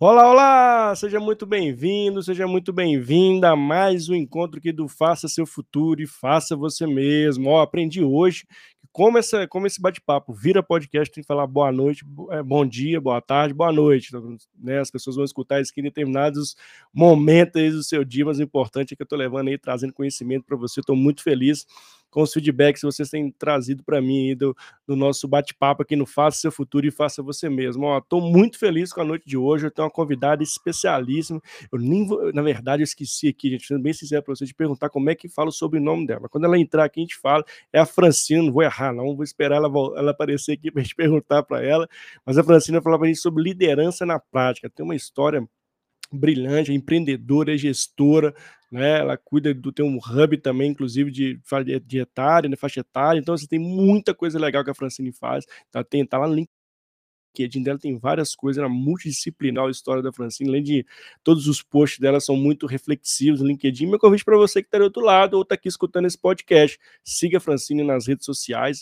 Olá, olá! Seja muito bem-vindo, seja muito bem-vinda a mais um encontro aqui do Faça Seu Futuro e Faça Você Mesmo. Ó, aprendi hoje que como, essa, como esse bate-papo vira podcast, tem que falar boa noite, é, bom dia, boa tarde, boa noite. Então, né, as pessoas vão escutar isso aqui em determinados momentos do seu dia, mas o importante é que eu estou levando aí, trazendo conhecimento para você. Estou muito feliz com os feedbacks que vocês têm trazido para mim do, do, nosso bate-papo aqui no Faça Seu Futuro e Faça Você Mesmo. Estou muito feliz com a noite de hoje, eu tenho uma convidada especialíssima. Eu nem vou, na verdade, eu esqueci aqui, gente, sendo bem sincero para vocês, de perguntar como é que fala o sobrenome dela. Quando ela entrar aqui, a gente fala, é a Francina, não vou errar, não, vou esperar ela, ela aparecer aqui para a gente perguntar para ela. Mas a Francina falava para a gente sobre liderança na prática. Tem uma história brilhante, é empreendedora, é gestora, né? Ela cuida do tem um hub também, inclusive de, de etária, né? faixa etária. Então, você assim, tem muita coisa legal que a Francine faz. Tá, tem, tá lá no LinkedIn dela tem várias coisas, ela é multidisciplinar a história da Francine, além de todos os posts dela são muito reflexivos no LinkedIn. Meu convite para você que está do outro lado ou está aqui escutando esse podcast, siga a Francine nas redes sociais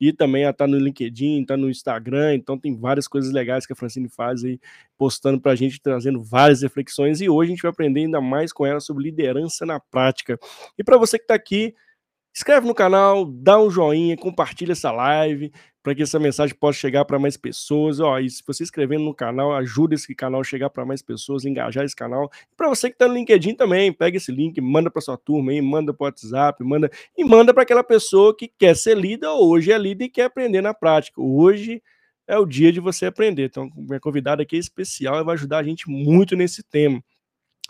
e também ela tá no LinkedIn, está no Instagram, então tem várias coisas legais que a Francine faz aí, postando para a gente, trazendo várias reflexões, e hoje a gente vai aprender ainda mais com ela sobre liderança na prática. E para você que está aqui, inscreve no canal, dá um joinha, compartilha essa live, para que essa mensagem possa chegar para mais pessoas. Ó, e se você inscrevendo no canal, ajuda esse canal a chegar para mais pessoas, engajar esse canal. Para você que está no LinkedIn também, pega esse link, manda para sua turma aí, manda para WhatsApp, manda e manda para aquela pessoa que quer ser líder hoje é líder e quer aprender na prática. Hoje é o dia de você aprender. Então, minha convidada aqui é especial e vai ajudar a gente muito nesse tema.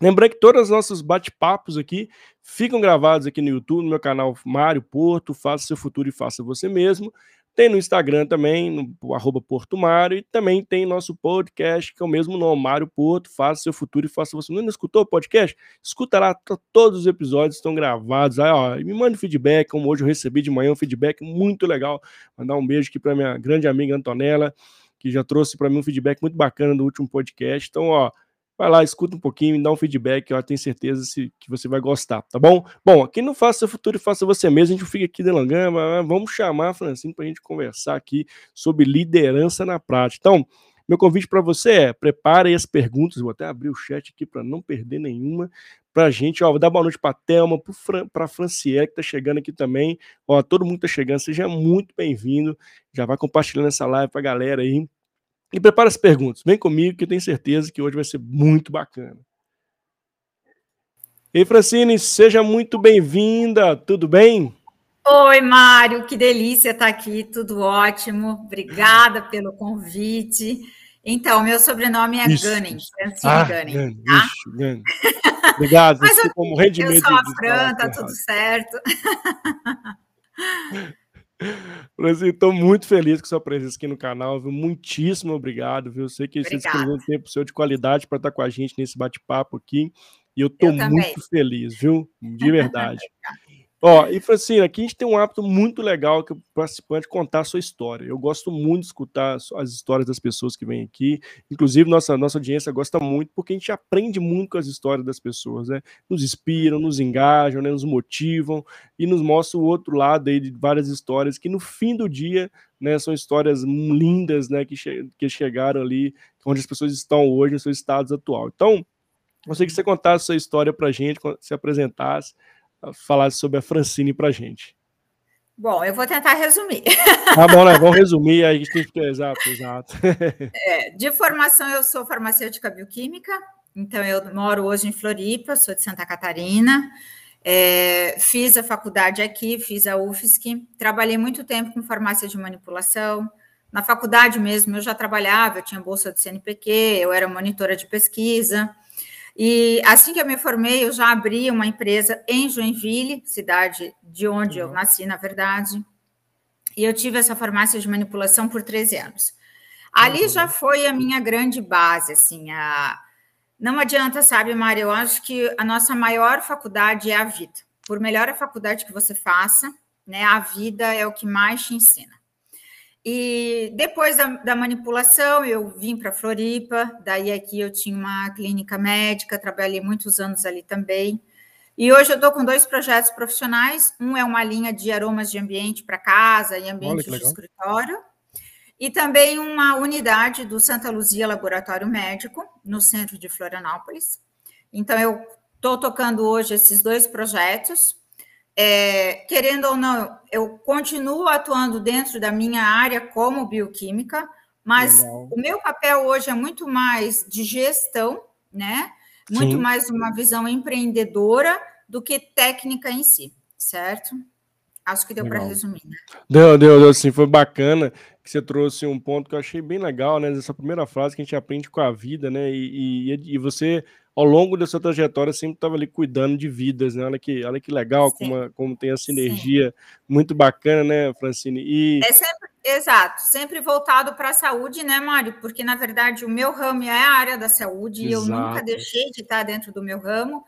Lembrando que todos os nossos bate-papos aqui ficam gravados aqui no YouTube, no meu canal Mário Porto, Faça Seu Futuro e Faça Você Mesmo. Tem no Instagram também, no arroba Porto Mário, e também tem nosso podcast, que é o mesmo nome, Mário Porto, Faça Seu Futuro e Faça Você. Não escutou o podcast? Escuta lá, todos os episódios estão gravados. Aí, ó, me manda feedback, como hoje eu recebi de manhã um feedback muito legal. Mandar um beijo aqui para minha grande amiga Antonella, que já trouxe para mim um feedback muito bacana do último podcast. Então, ó, Vai lá, escuta um pouquinho, me dá um feedback, eu tenho certeza que você vai gostar, tá bom? Bom, aqui não Faça Seu Futuro Faça Você Mesmo, a gente fica aqui delongando, vamos chamar a Francine para a gente conversar aqui sobre liderança na prática. Então, meu convite para você é, prepare as perguntas, vou até abrir o chat aqui para não perder nenhuma, para a gente, ó, vou dar boa noite para a Thelma, para a Franciele, que está chegando aqui também, ó, todo mundo está chegando, seja muito bem-vindo, já vai compartilhando essa live para a galera aí, e prepara as perguntas. Vem comigo que eu tenho certeza que hoje vai ser muito bacana. Ei, Francine, seja muito bem-vinda. Tudo bem? Oi, Mário, que delícia estar aqui, tudo ótimo. Obrigada pelo convite. Então, meu sobrenome é Gunning, Francine ah, Gunning. Tá? Gunning. Obrigado, Mas eu, como Eu sou a Fran, tá tudo certo. Brasil, estou muito feliz com sua presença aqui no canal, viu? Muitíssimo obrigado, viu? Eu sei que Obrigada. você disponibilizou um tempo seu de qualidade para estar com a gente nesse bate-papo aqui. E eu estou muito feliz, viu? De verdade. Ó, e Francina, aqui a gente tem um hábito muito legal que o participante contar a sua história. Eu gosto muito de escutar as histórias das pessoas que vêm aqui. Inclusive, nossa, nossa audiência gosta muito, porque a gente aprende muito com as histórias das pessoas, né? Nos inspiram, nos engajam, né? nos motivam e nos mostram o outro lado aí de várias histórias que no fim do dia, né, são histórias lindas, né, que, che que chegaram ali onde as pessoas estão hoje, no seu estado atual. Então, gostaria que você contasse a sua história para gente, se apresentasse falar sobre a Francine para gente. Bom, eu vou tentar resumir. Tá bom, né? Vamos resumir, aí a gente tem que exato, exato. É, de formação, eu sou farmacêutica bioquímica, então eu moro hoje em Floripa, sou de Santa Catarina. É, fiz a faculdade aqui, fiz a UFSC, trabalhei muito tempo com farmácia de manipulação. Na faculdade mesmo eu já trabalhava, eu tinha bolsa do CNPq, eu era monitora de pesquisa. E assim que eu me formei, eu já abri uma empresa em Joinville, cidade de onde eu uhum. nasci, na verdade. E eu tive essa farmácia de manipulação por 13 anos. Ali uhum. já foi a minha grande base, assim, a... não adianta, sabe, Maria, eu acho que a nossa maior faculdade é a vida. Por melhor a faculdade que você faça, né, a vida é o que mais te ensina. E depois da, da manipulação, eu vim para Floripa, daí aqui eu tinha uma clínica médica, trabalhei muitos anos ali também. E hoje eu estou com dois projetos profissionais. Um é uma linha de aromas de ambiente para casa e ambiente de escritório. E também uma unidade do Santa Luzia Laboratório Médico, no centro de Florianópolis. Então, eu estou tocando hoje esses dois projetos. É, querendo ou não, eu continuo atuando dentro da minha área como bioquímica, mas Legal. o meu papel hoje é muito mais de gestão, né? Muito Sim. mais uma visão empreendedora do que técnica em si, certo? Acho que deu para resumir, né? Deu, deu, deu sim, foi bacana que você trouxe um ponto que eu achei bem legal, né? Essa primeira frase que a gente aprende com a vida, né? E, e, e você ao longo da sua trajetória sempre estava ali cuidando de vidas, né? Olha que, olha que legal como, como tem essa energia Sim. muito bacana, né, Francine? E... É sempre, exato, sempre voltado para a saúde, né, Mário? Porque, na verdade, o meu ramo é a área da saúde exato. e eu nunca deixei de estar dentro do meu ramo,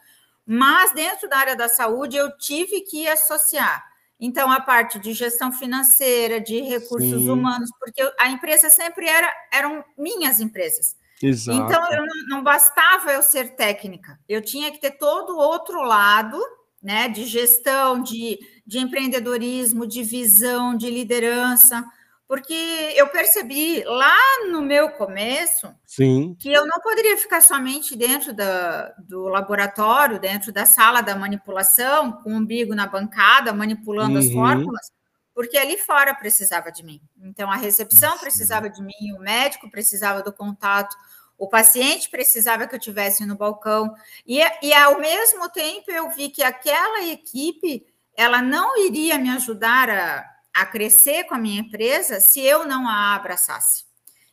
mas dentro da área da saúde eu tive que associar. Então, a parte de gestão financeira, de recursos Sim. humanos, porque a empresa sempre era, eram minhas empresas. Exato. Então, eu não, não bastava eu ser técnica, eu tinha que ter todo o outro lado, né, de gestão, de, de empreendedorismo, de visão, de liderança, porque eu percebi lá no meu começo Sim. que eu não poderia ficar somente dentro da, do laboratório, dentro da sala da manipulação, com o umbigo na bancada, manipulando uhum. as fórmulas, porque ali fora precisava de mim. Então, a recepção precisava de mim, o médico precisava do contato, o paciente precisava que eu tivesse no balcão. E, e ao mesmo tempo, eu vi que aquela equipe ela não iria me ajudar a, a crescer com a minha empresa se eu não a abraçasse.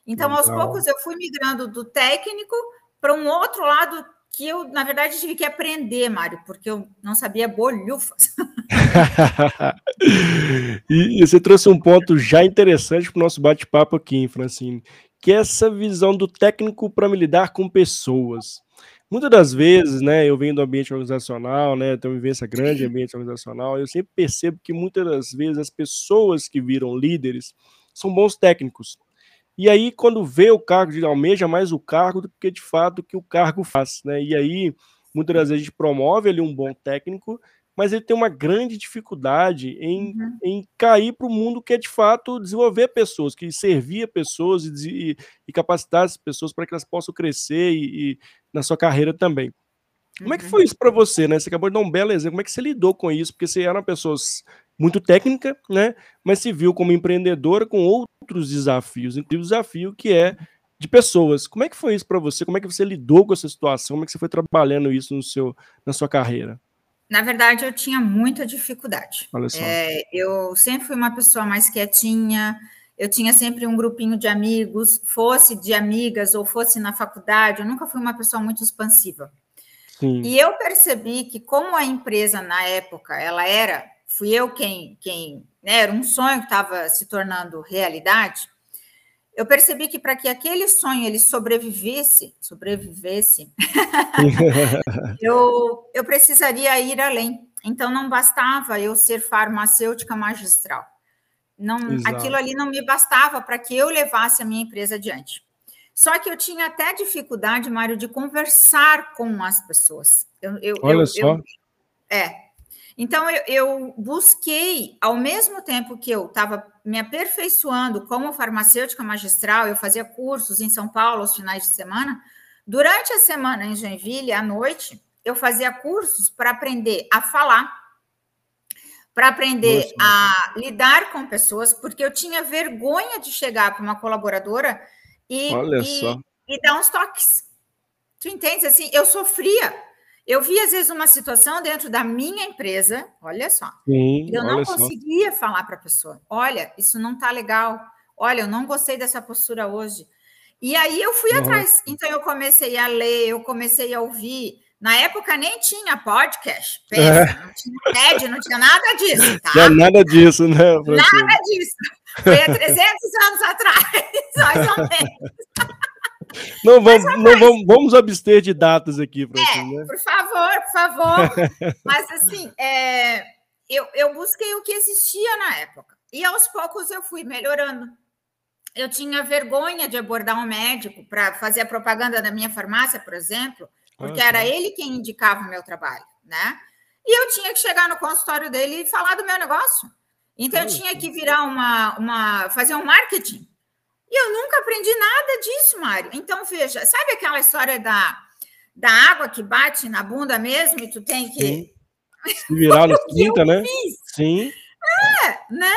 Então, aos poucos, eu fui migrando do técnico para um outro lado que eu, na verdade, tive que aprender, Mário, porque eu não sabia bolhufas. e, e, você trouxe um ponto já interessante para o nosso bate-papo aqui, Francine, que é essa visão do técnico para lidar com pessoas. Muitas das vezes, né, eu venho do ambiente organizacional, né, tenho vivência grande em ambiente organizacional, eu sempre percebo que muitas das vezes as pessoas que viram líderes são bons técnicos, e aí, quando vê o cargo, de almeja mais o cargo do que de fato o que o cargo faz, né? E aí, muitas das vezes a gente promove ali um bom técnico, mas ele tem uma grande dificuldade em, uhum. em cair para o mundo que é de fato desenvolver pessoas, que servir pessoas e, e, e capacitar as pessoas para que elas possam crescer e, e na sua carreira também. Como é que uhum. foi isso para você, né? Você acabou de dar um belo exemplo. Como é que você lidou com isso? Porque você era uma pessoa muito técnica, né? Mas se viu como empreendedora com outros desafios, inclusive o desafio que é de pessoas. Como é que foi isso para você? Como é que você lidou com essa situação? Como é que você foi trabalhando isso no seu, na sua carreira? Na verdade, eu tinha muita dificuldade. Olha só. É, eu sempre fui uma pessoa mais quietinha. Eu tinha sempre um grupinho de amigos, fosse de amigas ou fosse na faculdade. Eu nunca fui uma pessoa muito expansiva. Sim. E eu percebi que como a empresa na época ela era fui eu quem, quem né, era um sonho que estava se tornando realidade, eu percebi que para que aquele sonho ele sobrevivesse, sobrevivesse, eu, eu precisaria ir além. Então não bastava eu ser farmacêutica magistral. Não, aquilo ali não me bastava para que eu levasse a minha empresa adiante. Só que eu tinha até dificuldade, Mário, de conversar com as pessoas. Eu, eu, Olha eu, só. é, então, eu, eu busquei, ao mesmo tempo que eu estava me aperfeiçoando como farmacêutica magistral, eu fazia cursos em São Paulo aos finais de semana. Durante a semana em Joinville, à noite, eu fazia cursos para aprender a falar, para aprender Nossa, a lidar com pessoas, porque eu tinha vergonha de chegar para uma colaboradora e, e, e dar uns toques. Tu entende? Assim, eu sofria eu vi, às vezes, uma situação dentro da minha empresa, olha só, Sim, eu não conseguia só. falar para a pessoa: olha, isso não está legal, olha, eu não gostei dessa postura hoje. E aí eu fui atrás. Então eu comecei a ler, eu comecei a ouvir. Na época nem tinha podcast, pensa, é. não tinha TED, não tinha nada disso, tá? Não nada disso, né? Nada disso. Foi há 300 anos atrás, mais ou menos. Não vamos, Mas, não vamos, vamos abster de datas aqui, Francine, é, né? Por favor, por favor. Mas assim, é, eu, eu busquei o que existia na época. E aos poucos eu fui melhorando. Eu tinha vergonha de abordar um médico para fazer a propaganda da minha farmácia, por exemplo, porque ah, era tá. ele quem indicava o meu trabalho, né? E eu tinha que chegar no consultório dele e falar do meu negócio. Então, eu tinha que virar uma, uma fazer um marketing E eu nunca aprendi nada disso, Mário. Então, veja, sabe aquela história da, da água que bate na bunda mesmo e tu tem que. Sim. Se virar no 30, né? Fiz. Sim. É, né?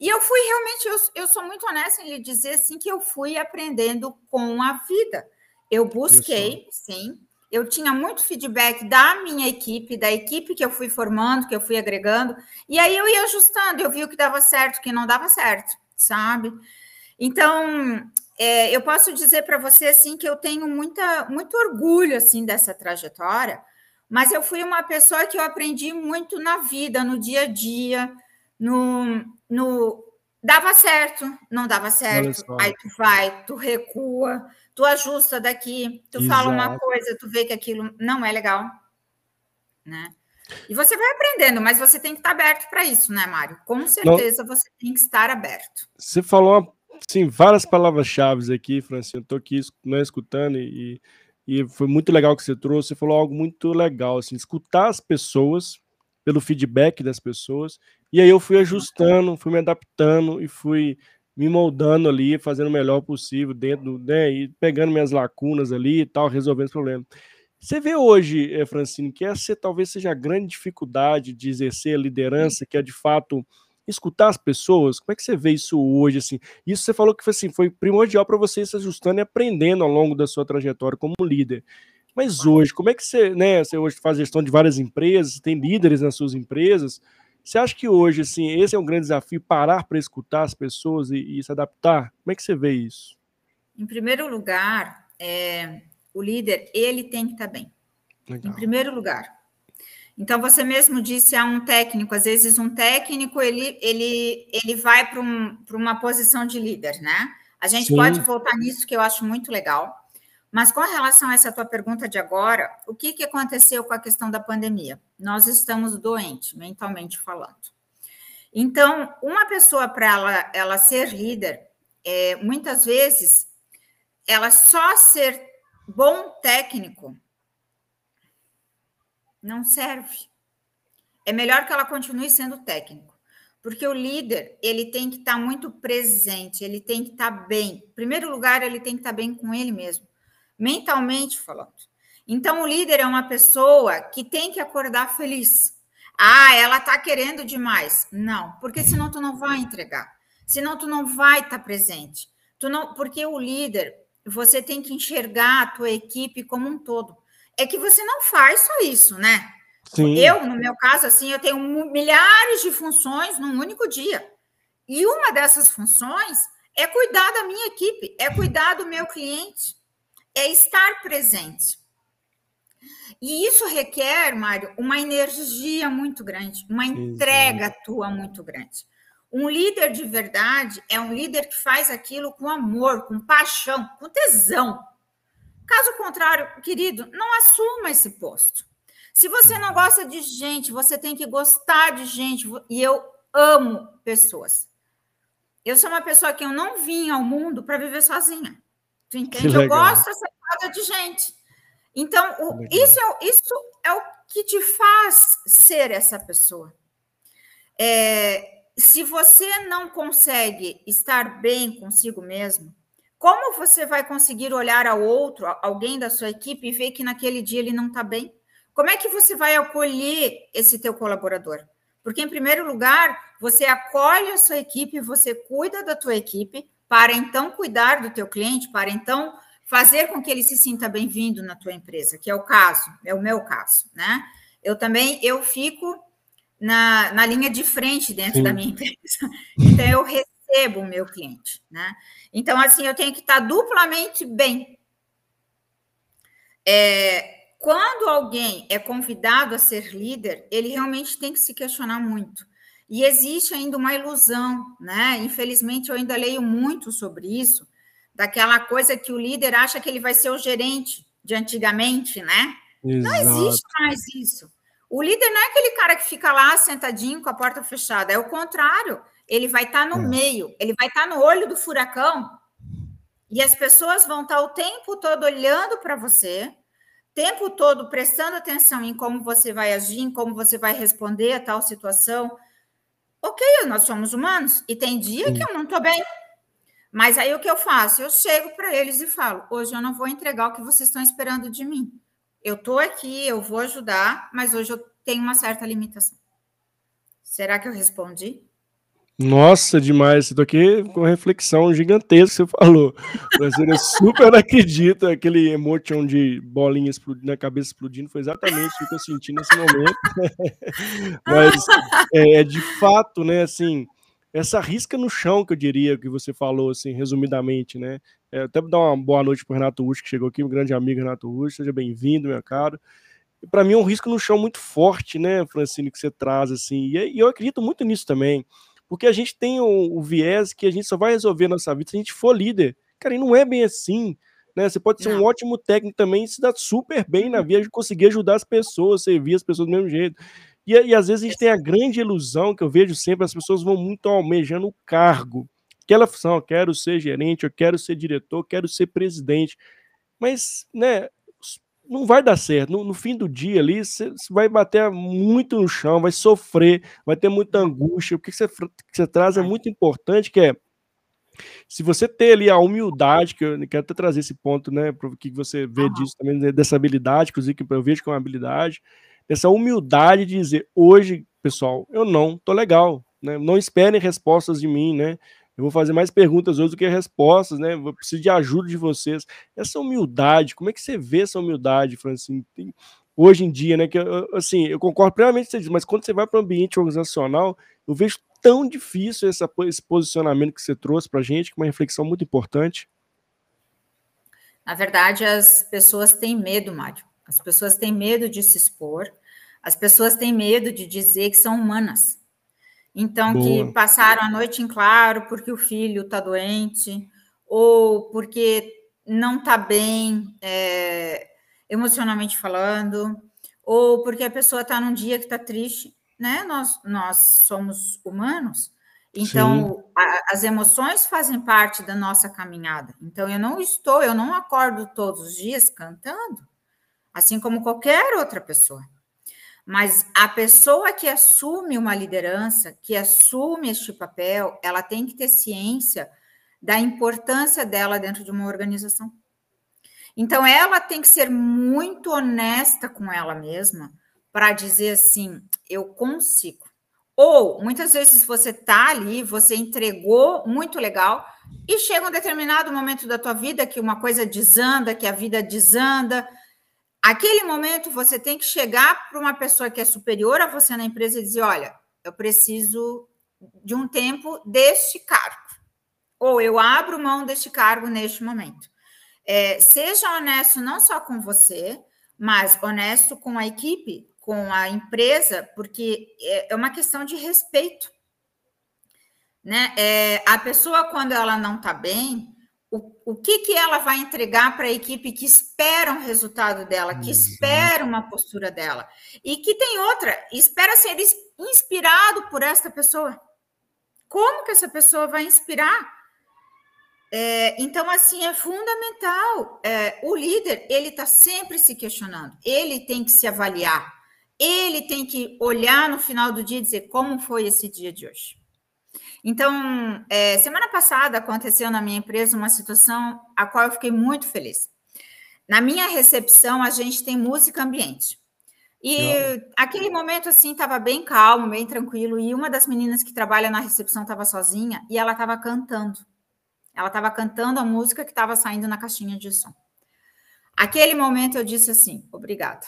E eu fui realmente, eu, eu sou muito honesta em lhe dizer assim que eu fui aprendendo com a vida. Eu busquei, sim. Eu tinha muito feedback da minha equipe, da equipe que eu fui formando, que eu fui agregando, e aí eu ia ajustando, eu vi o que dava certo, o que não dava certo, sabe? Então, é, eu posso dizer para você assim que eu tenho muita, muito orgulho assim dessa trajetória, mas eu fui uma pessoa que eu aprendi muito na vida, no dia a dia, no, no dava certo, não dava certo, aí tu vai, tu recua, tu ajusta daqui, tu Exato. fala uma coisa, tu vê que aquilo não é legal, né? E você vai aprendendo, mas você tem que estar aberto para isso, né, Mário? Com certeza não. você tem que estar aberto. Você falou sim, várias palavras-chave aqui, Francine. Estou aqui né, escutando e, e foi muito legal que você trouxe. Você falou algo muito legal, assim, escutar as pessoas pelo feedback das pessoas. E aí eu fui ajustando, fui me adaptando e fui me moldando ali, fazendo o melhor possível dentro, né, e pegando minhas lacunas ali e tal, resolvendo os problemas. Você vê hoje, eh, Francine, que essa talvez seja a grande dificuldade de exercer a liderança, que é de fato escutar as pessoas. Como é que você vê isso hoje? Assim, isso você falou que foi, assim, foi primordial para você ir se ajustando e aprendendo ao longo da sua trajetória como líder. Mas hoje, como é que você, né, você hoje faz gestão de várias empresas, tem líderes nas suas empresas, você acha que hoje, assim, esse é um grande desafio, parar para escutar as pessoas e, e, se adaptar? Como é que você vê isso? Em primeiro lugar, é, o líder, ele tem que estar bem. Legal. Em primeiro lugar. Então, você mesmo disse a um técnico, às vezes um técnico, ele, ele, ele vai para um, uma posição de líder, né? A gente Sim. pode voltar nisso, que eu acho muito legal. Mas com relação a essa tua pergunta de agora, o que, que aconteceu com a questão da pandemia? Nós estamos doentes, mentalmente falando. Então, uma pessoa, para ela, ela ser líder, é, muitas vezes, ela só ser bom técnico não serve. É melhor que ela continue sendo técnico, porque o líder ele tem que estar tá muito presente, ele tem que estar tá bem. Em primeiro lugar, ele tem que estar tá bem com ele mesmo mentalmente falando. Então, o líder é uma pessoa que tem que acordar feliz. Ah, ela está querendo demais. Não, porque senão tu não vai entregar. Senão tu não vai estar tá presente. Tu não, porque o líder, você tem que enxergar a tua equipe como um todo. É que você não faz só isso, né? Sim. Eu, no meu caso, assim, eu tenho milhares de funções num único dia. E uma dessas funções é cuidar da minha equipe, é cuidar do meu cliente é estar presente. E isso requer, Mário, uma energia muito grande, uma entrega Exato. tua muito grande. Um líder de verdade é um líder que faz aquilo com amor, com paixão, com tesão. Caso contrário, querido, não assuma esse posto. Se você não gosta de gente, você tem que gostar de gente. E eu amo pessoas. Eu sou uma pessoa que eu não vim ao mundo para viver sozinha. Tu entende? Eu gosto dessa de gente. Então, o, isso, é, isso é o que te faz ser essa pessoa. É, se você não consegue estar bem consigo mesmo, como você vai conseguir olhar ao outro, alguém da sua equipe, e ver que naquele dia ele não está bem? Como é que você vai acolher esse teu colaborador? Porque, em primeiro lugar, você acolhe a sua equipe, você cuida da tua equipe, para então cuidar do teu cliente, para então fazer com que ele se sinta bem-vindo na tua empresa, que é o caso, é o meu caso, né? Eu também eu fico na, na linha de frente dentro Sim. da minha empresa, então eu recebo o meu cliente, né? Então assim eu tenho que estar duplamente bem. É, quando alguém é convidado a ser líder, ele realmente tem que se questionar muito. E existe ainda uma ilusão, né? Infelizmente, eu ainda leio muito sobre isso, daquela coisa que o líder acha que ele vai ser o gerente de antigamente, né? Exato. Não existe mais isso. O líder não é aquele cara que fica lá sentadinho com a porta fechada, é o contrário. Ele vai estar tá no é. meio, ele vai estar tá no olho do furacão. E as pessoas vão estar tá o tempo todo olhando para você, tempo todo prestando atenção em como você vai agir, em como você vai responder a tal situação Ok, nós somos humanos e tem dia que eu não estou bem. Mas aí o que eu faço? Eu chego para eles e falo: hoje eu não vou entregar o que vocês estão esperando de mim. Eu estou aqui, eu vou ajudar, mas hoje eu tenho uma certa limitação. Será que eu respondi? Nossa, demais. Estou aqui com reflexão gigantesca você falou. Você super acredita aquele emotion de bolinha explodindo, na cabeça explodindo. Foi exatamente o que eu senti nesse momento. Mas é, é, de fato, né, assim, essa risca no chão que eu diria que você falou, assim, resumidamente, né? É, até dar uma boa noite para o Renato Russo, que chegou aqui, um grande amigo Renato Russo. Seja bem-vindo, meu caro para mim é um risco no chão muito forte, né, Francine, que você traz assim. E, eu acredito muito nisso também. Porque a gente tem o, o, viés que a gente só vai resolver a nossa vida se a gente for líder. Cara, e não é bem assim. Né? Você pode ser não. um ótimo técnico também e se dar super bem na uhum. vida de conseguir ajudar as pessoas, servir as pessoas do mesmo jeito. E, e às vezes a gente tem a grande ilusão que eu vejo sempre, as pessoas vão muito almejando o cargo. Aquela função, eu quero ser gerente, eu quero ser diretor, eu quero ser presidente. Mas, né, não vai dar certo. No, no fim do dia ali, você vai bater muito no chão, vai sofrer, vai ter muita angústia. O que você, você traz é muito importante, que é se você ter ali a humildade, que eu quero até trazer esse ponto, né, para o que você vê uhum. disso também, né, dessa habilidade, inclusive, que eu vejo que é uma habilidade, essa humildade de dizer, hoje, pessoal, eu não tô legal, né, não esperem respostas de mim, né, eu vou fazer mais perguntas hoje do que respostas, né? Eu preciso de ajuda de vocês. Essa humildade, como é que você vê essa humildade, Francine? Tem, hoje em dia, né? Que assim, eu concordo plenamente com você diz, mas quando você vai para o ambiente organizacional, eu vejo tão difícil essa, esse posicionamento que você trouxe para a gente, que é uma reflexão muito importante. Na verdade, as pessoas têm medo, Mário. As pessoas têm medo de se expor, as pessoas têm medo de dizer que são humanas. Então, Boa. que passaram a noite em claro porque o filho está doente, ou porque não está bem é, emocionalmente falando, ou porque a pessoa está num dia que está triste, né? Nós, nós somos humanos, então a, as emoções fazem parte da nossa caminhada. Então, eu não estou, eu não acordo todos os dias cantando, assim como qualquer outra pessoa. Mas a pessoa que assume uma liderança, que assume este papel, ela tem que ter ciência da importância dela dentro de uma organização. Então, ela tem que ser muito honesta com ela mesma para dizer assim: eu consigo. Ou muitas vezes você está ali, você entregou muito legal, e chega um determinado momento da tua vida que uma coisa desanda, que a vida desanda, Aquele momento você tem que chegar para uma pessoa que é superior a você na empresa e dizer: olha, eu preciso de um tempo deste cargo, ou eu abro mão deste cargo neste momento. É, seja honesto não só com você, mas honesto com a equipe, com a empresa, porque é, é uma questão de respeito. Né? É, a pessoa, quando ela não está bem, o, o que, que ela vai entregar para a equipe que espera um resultado dela, que espera uma postura dela, e que tem outra, espera ser inspirado por esta pessoa. Como que essa pessoa vai inspirar? É, então, assim, é fundamental. É, o líder, ele está sempre se questionando, ele tem que se avaliar, ele tem que olhar no final do dia e dizer como foi esse dia de hoje. Então, é, semana passada aconteceu na minha empresa uma situação a qual eu fiquei muito feliz. Na minha recepção, a gente tem música ambiente. E aquele momento, assim, estava bem calmo, bem tranquilo. E uma das meninas que trabalha na recepção estava sozinha e ela estava cantando. Ela estava cantando a música que estava saindo na caixinha de som. Aquele momento eu disse assim: obrigada.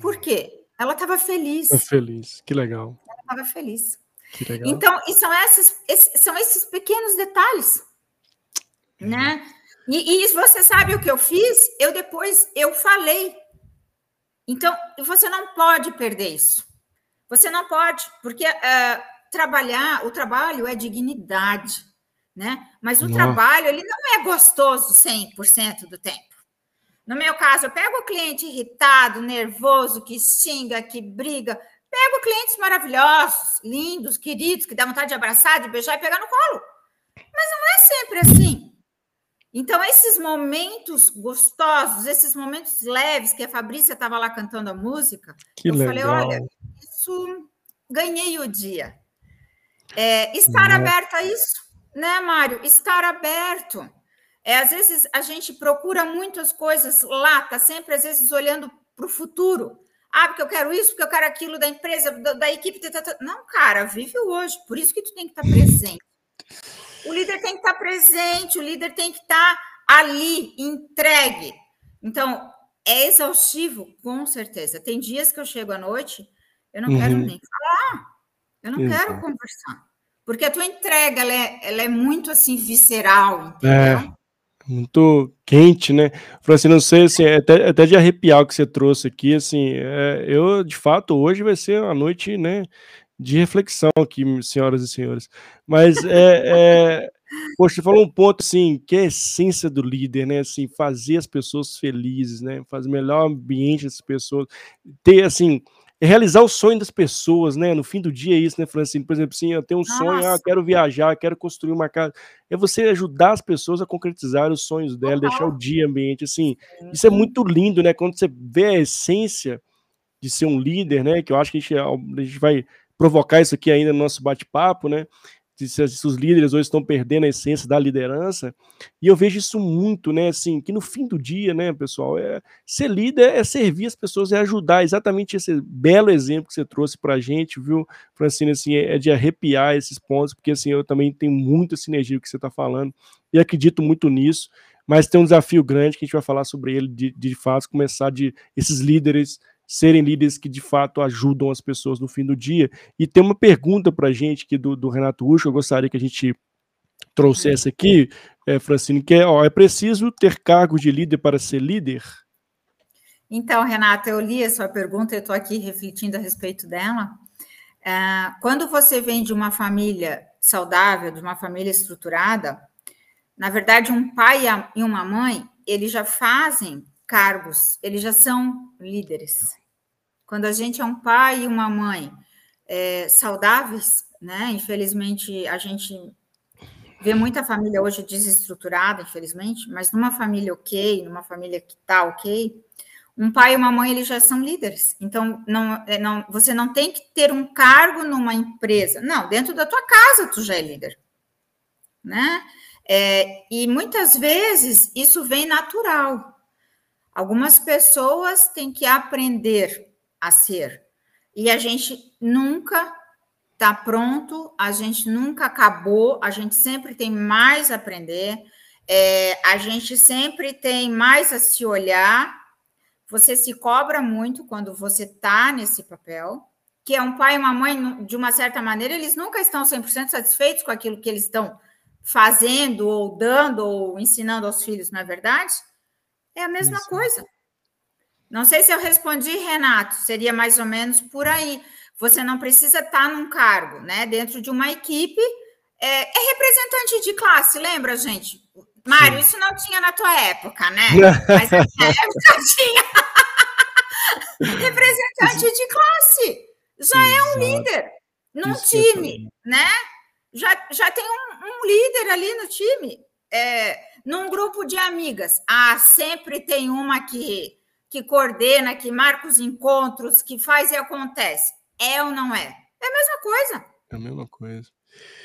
Por quê? Ela estava feliz. Feliz, que legal. Ela estava feliz. Então, e são, esses, esses, são esses pequenos detalhes, uhum. né? E, e você sabe o que eu fiz? Eu depois, eu falei. Então, você não pode perder isso. Você não pode, porque uh, trabalhar, o trabalho é dignidade, né? Mas o trabalho, ele não é gostoso 100% do tempo. No meu caso, eu pego o cliente irritado, nervoso, que xinga, que briga, Pego clientes maravilhosos, lindos, queridos, que dá vontade de abraçar, de beijar e pegar no colo. Mas não é sempre assim. Então, esses momentos gostosos, esses momentos leves, que a Fabrícia estava lá cantando a música, que eu legal. falei: olha, isso ganhei o dia. É, estar Nossa. aberto a isso, né, Mário? Estar aberto. É, às vezes a gente procura muitas coisas lá, tá sempre às vezes olhando para o futuro. Ah, porque eu quero isso, porque eu quero aquilo da empresa, da, da equipe. Tá, tá, tá. Não, cara, vive hoje. Por isso que tu tem que estar presente. O líder tem que estar presente, o líder tem que estar ali, entregue. Então, é exaustivo, com certeza. Tem dias que eu chego à noite, eu não uhum. quero nem falar, eu não Exato. quero conversar. Porque a tua entrega, ela é, ela é muito, assim, visceral, entendeu? É, muito quente, né? Assim, não sei, assim, é até, até de arrepiar o que você trouxe aqui, assim, é, eu, de fato, hoje vai ser uma noite, né, de reflexão aqui, senhoras e senhores. Mas é, é, Poxa, você falou um ponto assim, que é a essência do líder, né? Assim, fazer as pessoas felizes, né? Fazer melhor ambiente das pessoas, ter assim, realizar o sonho das pessoas, né? No fim do dia é isso, né, Francine? Por exemplo, assim, eu tenho um Nossa. sonho, ah, quero viajar, quero construir uma casa. É você ajudar as pessoas a concretizar os sonhos dela, deixar o dia ambiente, assim. Isso é muito lindo, né? Quando você vê a essência de ser um líder, né? Que eu acho que a gente, a gente vai provocar isso aqui ainda no nosso bate-papo, né? Se, os líderes hoje estão perdendo a essência da liderança, e eu vejo isso muito, né, assim, que no fim do dia, né, pessoal, é, ser líder é servir as pessoas, é ajudar, exatamente esse belo exemplo que você trouxe para a gente, viu, Francine, assim, é, é, de arrepiar esses pontos, porque, assim, eu também tenho muita sinergia o que você está falando, e acredito muito nisso, mas tem um desafio grande que a gente vai falar sobre ele, de, de fato, começar de esses líderes serem líderes que de fato ajudam as pessoas no fim do dia. E tem uma pergunta para a gente aqui do, do Renato Ucho, eu gostaria que a gente trouxesse aqui, é, Francine, que é, ó, é preciso ter cargo de líder para ser líder? Então, Renata, eu li a sua pergunta, eu estou aqui refletindo a respeito dela. É, quando você vem de uma família saudável, de uma família estruturada, na verdade, um pai e uma mãe, eles já fazem cargos, eles já são líderes. Quando a gente é um pai e uma mãe é, saudáveis, né? Infelizmente, a gente vê muita família hoje desestruturada, infelizmente, mas numa família ok, numa família que está ok, um pai e uma mãe eles já são líderes. Então, não, é, não, você não tem que ter um cargo numa empresa. Não, dentro da tua casa tu já é líder, né? É, e muitas vezes isso vem natural. Algumas pessoas têm que aprender a ser. E a gente nunca está pronto, a gente nunca acabou, a gente sempre tem mais a aprender, é, a gente sempre tem mais a se olhar. Você se cobra muito quando você está nesse papel, que é um pai e uma mãe, de uma certa maneira, eles nunca estão 100% satisfeitos com aquilo que eles estão fazendo, ou dando, ou ensinando aos filhos, não é verdade? É a mesma Isso. coisa. Não sei se eu respondi, Renato, seria mais ou menos por aí. Você não precisa estar num cargo, né? Dentro de uma equipe. É, é representante de classe, lembra, gente? Mário, isso não tinha na tua época, né? Mas na minha época tinha. representante de classe. Já Exato. é um líder num isso time, né? Já, já tem um, um líder ali no time. É, num grupo de amigas, ah, sempre tem uma que, que coordena, que marca os encontros, que faz e acontece. É ou não é? É a mesma coisa. É a mesma coisa.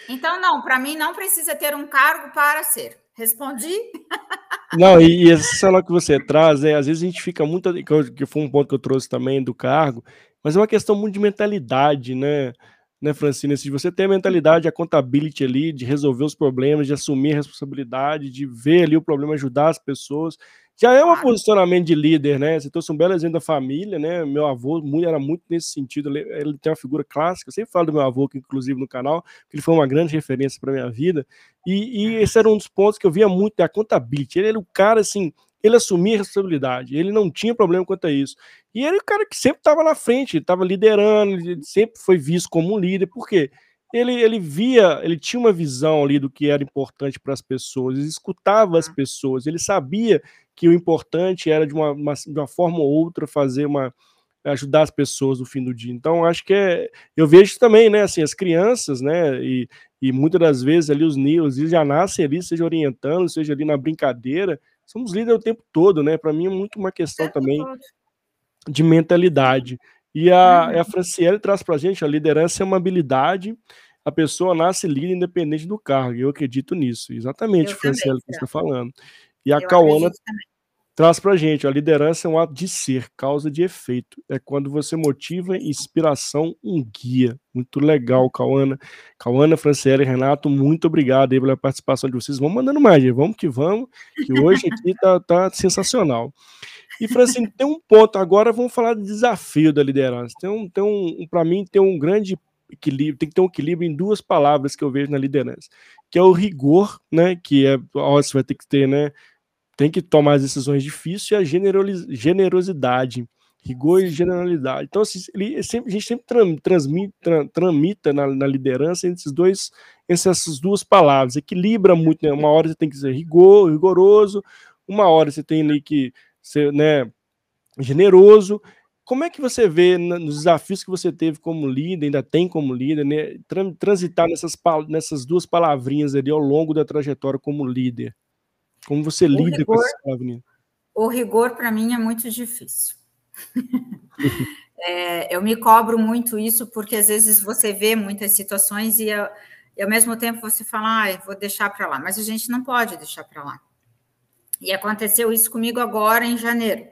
Então, não, para mim não precisa ter um cargo para ser. Respondi? Não, e, e essa cena que você traz, é, às vezes a gente fica muito. Que foi um ponto que eu trouxe também do cargo, mas é uma questão muito de mentalidade, né? Né, Francine? Se você tem a mentalidade, a contabilidade ali, de resolver os problemas, de assumir a responsabilidade, de ver ali o problema, ajudar as pessoas, já é um posicionamento de líder, né? Você trouxe um belo exemplo da família, né? Meu avô era muito nesse sentido, ele tem uma figura clássica, eu sempre falo do meu avô, que inclusive no canal, que ele foi uma grande referência para minha vida, e, e, esse era um dos pontos que eu via muito, da contabilidade. Ele era o cara, assim, ele assumia a responsabilidade, ele não tinha problema quanto a isso. E ele é o cara que sempre estava na frente, estava liderando, ele sempre foi visto como um líder, por quê? Ele, ele via, ele tinha uma visão ali do que era importante para as pessoas, ele escutava as pessoas, ele sabia que o importante era de uma, uma, de uma forma ou outra fazer uma ajudar as pessoas no fim do dia. Então, acho que é, eu vejo também, né, assim, as crianças, né, e, e muitas das vezes ali os níveis já nascem ali, seja orientando, seja ali na brincadeira, somos líderes o tempo todo, né? Para mim é muito uma questão também de mentalidade. E a, uhum. a Franciele traz para a gente, a liderança é uma habilidade a pessoa nasce líder independente do cargo. Eu acredito nisso. Exatamente, Franciele, que você está falando. E a eu Cauana traz para gente, a liderança é um ato de ser, causa de efeito. É quando você motiva, inspiração, um guia. Muito legal, Cauana. Cauana, Franciele, Renato, muito obrigado pela participação de vocês. Vamos mandando mais, vamos que vamos, que hoje aqui tá, tá sensacional. E Francine, tem um ponto agora, vamos falar do desafio da liderança. Tem um, tem um para mim, tem um grande equilíbrio, tem que ter um equilíbrio em duas palavras que eu vejo na liderança, que é o rigor, né, que é, ó, você vai ter que ter, né, tem que tomar as decisões difíceis e a generosidade, rigor e generalidade. Então, assim, ele sempre, a gente sempre transmite, tramita na, na, liderança entre esses dois, entre essas duas palavras, equilibra muito, né? Uma hora você tem que ser rigor, rigoroso, uma hora você tem ali que ser, né, generoso. Como é que você vê nos desafios que você teve como líder, ainda tem como líder, né, transitar nessas, nessas duas palavrinhas ali ao longo da trajetória como líder? Como você o lida rigor, com essa palavrinha? O rigor, para mim, é muito difícil. é, eu me cobro muito isso, porque às vezes você vê muitas situações e, e ao mesmo tempo você fala, ah, vou deixar para lá, mas a gente não pode deixar para lá. E aconteceu isso comigo agora em janeiro.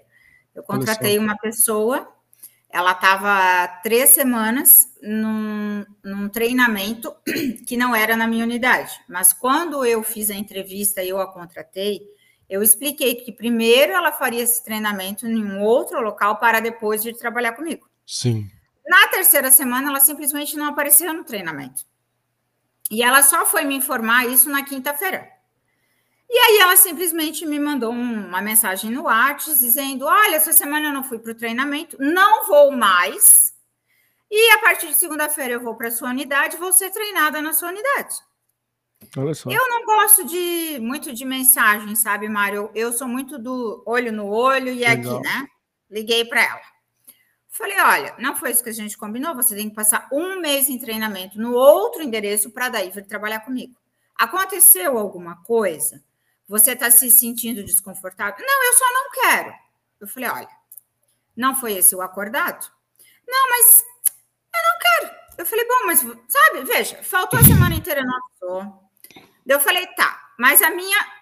Eu contratei uma pessoa, ela estava três semanas num, num, treinamento que não era na minha unidade. Mas quando eu fiz a entrevista e eu a contratei, eu expliquei que primeiro ela faria esse treinamento em um outro local para depois de trabalhar comigo. Sim. Na terceira semana, ela simplesmente não apareceu no treinamento. E ela só foi me informar isso na quinta-feira. E aí ela simplesmente me mandou uma mensagem no WhatsApp dizendo: Olha, essa semana eu não fui para o treinamento, não vou mais. E a partir de segunda-feira eu vou para a sua unidade, vou ser treinada na sua unidade. Olha só. Eu não gosto de muito de mensagem, sabe, Mário? Eu sou muito do olho no olho e Legal. aqui, né? Liguei para ela. Falei, olha, não foi isso que a gente combinou. Você tem que passar um mês em treinamento no outro endereço para daí vir trabalhar comigo. Aconteceu alguma coisa? Você está se sentindo desconfortável? Não, eu só não quero. Eu falei: olha, não foi esse o acordado? Não, mas eu não quero. Eu falei: bom, mas sabe, veja, faltou a semana inteira, não avisou. Eu falei: tá, mas a minha.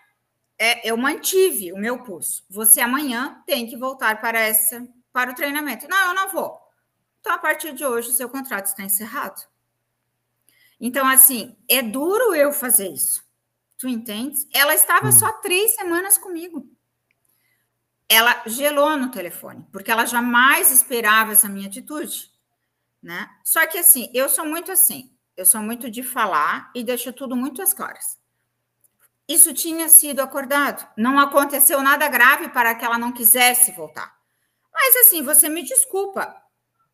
É, eu mantive o meu pulso. Você amanhã tem que voltar para essa para o treinamento. Não, eu não vou. Então, a partir de hoje, o seu contrato está encerrado. Então, assim, é duro eu fazer isso. Tu entendes? Ela estava hum. só três semanas comigo. Ela gelou no telefone, porque ela jamais esperava essa minha atitude, né? Só que assim, eu sou muito assim, eu sou muito de falar e deixo tudo muito às claras. Isso tinha sido acordado, não aconteceu nada grave para que ela não quisesse voltar. Mas assim, você me desculpa,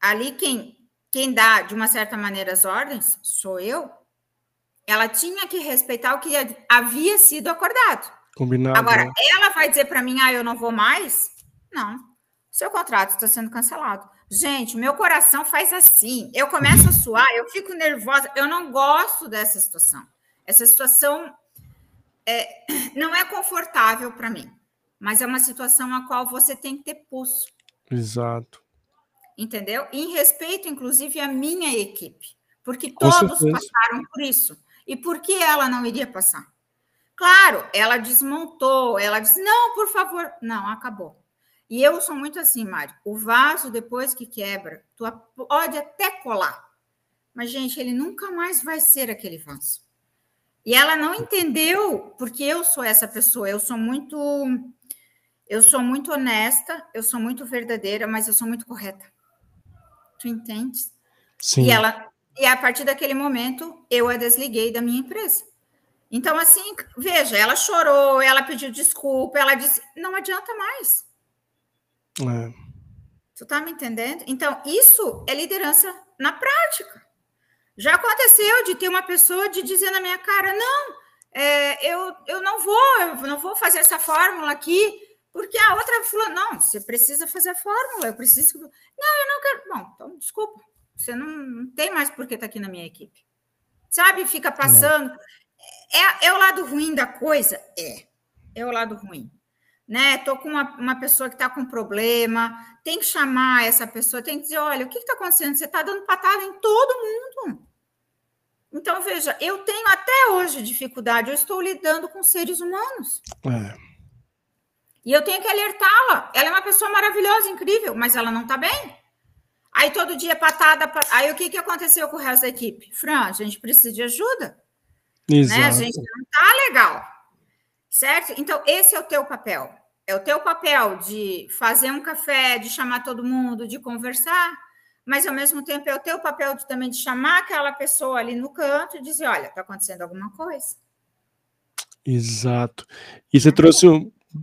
ali quem quem dá de uma certa maneira as ordens sou eu, ela tinha que respeitar o que havia sido acordado. Combinado. Agora, né? ela vai dizer para mim, ah, eu não vou mais? Não. Seu contrato está sendo cancelado. Gente, meu coração faz assim. Eu começo a suar, eu fico nervosa. Eu não gosto dessa situação. Essa situação é, não é confortável para mim, mas é uma situação a qual você tem que ter pulso. Exato. Entendeu? Em respeito, inclusive, à minha equipe, porque todos passaram por isso. E por que ela não iria passar? Claro, ela desmontou, ela disse: não, por favor. Não, acabou. E eu sou muito assim, Mário. O vaso, depois que quebra, tu pode até colar. Mas, gente, ele nunca mais vai ser aquele vaso. E ela não entendeu, porque eu sou essa pessoa, eu sou muito. Eu sou muito honesta, eu sou muito verdadeira, mas eu sou muito correta. Tu entendes? Sim. E ela e a partir daquele momento, eu a desliguei da minha empresa. Então, assim, veja, ela chorou, ela pediu desculpa, ela disse: não adianta mais. É. Tu tá me entendendo? Então, isso é liderança na prática. Já aconteceu de ter uma pessoa de dizer na minha cara: não, é, eu, eu não vou, eu não vou fazer essa fórmula aqui, porque a outra falou: não, você precisa fazer a fórmula, eu preciso. Não, eu não quero. Bom, então, desculpa, você não, não tem mais por que estar tá aqui na minha equipe. Sabe? Fica passando. É, é o lado ruim da coisa? É. É o lado ruim. Né? Tô com uma, uma pessoa que está com problema, tem que chamar essa pessoa, tem que dizer: olha, o que está acontecendo? Você está dando patada em todo mundo. Então, veja, eu tenho até hoje dificuldade, eu estou lidando com seres humanos. É. E eu tenho que alertá-la. Ela é uma pessoa maravilhosa, incrível, mas ela não está bem. Aí todo dia patada. Aí o que, que aconteceu com o resto da equipe? Fran, a gente precisa de ajuda. Exato. Né? A gente não está legal. Certo? Então, esse é o teu papel. É o teu papel de fazer um café, de chamar todo mundo, de conversar mas ao mesmo tempo é o teu papel de, também de chamar aquela pessoa ali no canto e dizer, olha, está acontecendo alguma coisa. Exato. E você trouxe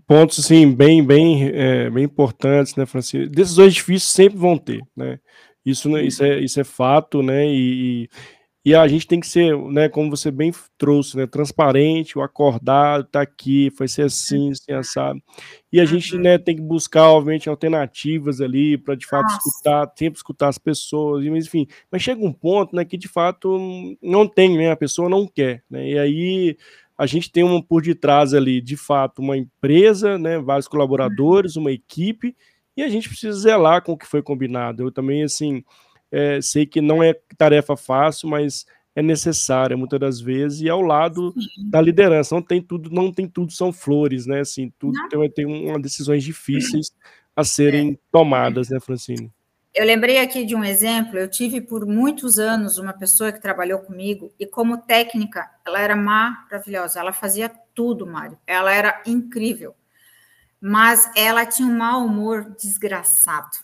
pontos assim bem, bem, é, bem importantes, né, Francisco? Decisões difíceis sempre vão ter, né? Isso, né, isso, é, isso é fato, né? E, e a gente tem que ser, né, como você bem trouxe, né, transparente, o acordado, tá aqui, foi ser assim, assim, assado. E a gente, né, tem que buscar, obviamente, alternativas ali para de fato Nossa. escutar, sempre escutar as pessoas, mas enfim, mas chega um ponto, né, que de fato não tem, né, a pessoa não quer, né? E aí a gente tem um por detrás ali, de fato, uma empresa, né, vários colaboradores, uma equipe, e a gente precisa zelar com o que foi combinado. Eu também, assim, é, sei que não é tarefa fácil, mas é necessária muitas das vezes e ao lado Sim. da liderança. Não tem tudo, não tem tudo são flores, né? Assim, tudo tem, tem uma decisões difíceis a serem é. tomadas, né, Francine? Eu lembrei aqui de um exemplo. Eu tive por muitos anos uma pessoa que trabalhou comigo e como técnica ela era maravilhosa. Ela fazia tudo, Mário. Ela era incrível, mas ela tinha um mau humor desgraçado.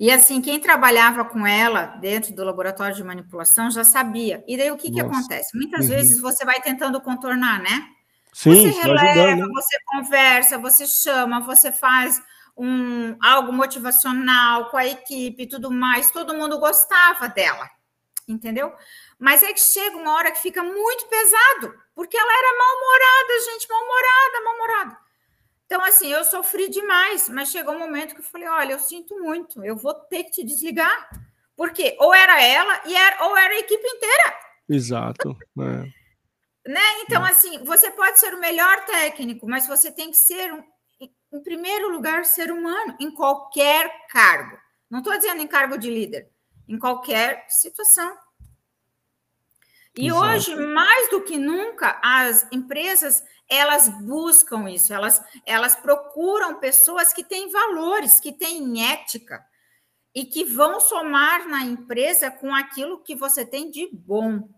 E assim, quem trabalhava com ela dentro do laboratório de manipulação já sabia. E daí o que, que acontece? Muitas uhum. vezes você vai tentando contornar, né? Sim, você releva, ajudando, né? você conversa, você chama, você faz um algo motivacional com a equipe e tudo mais. Todo mundo gostava dela, entendeu? Mas é que chega uma hora que fica muito pesado, porque ela era mal-humorada, gente, mal-humorada, mal-humorada. Então, assim, eu sofri demais, mas chegou um momento que eu falei: olha, eu sinto muito, eu vou ter que te desligar. Porque ou era ela e era, ou era a equipe inteira. Exato. É. né? Então, é. assim, você pode ser o melhor técnico, mas você tem que ser, um, em primeiro lugar, ser humano, em qualquer cargo. Não estou dizendo em cargo de líder, em qualquer situação. E Exato. hoje, mais do que nunca, as empresas elas buscam isso, elas, elas procuram pessoas que têm valores, que têm ética e que vão somar na empresa com aquilo que você tem de bom.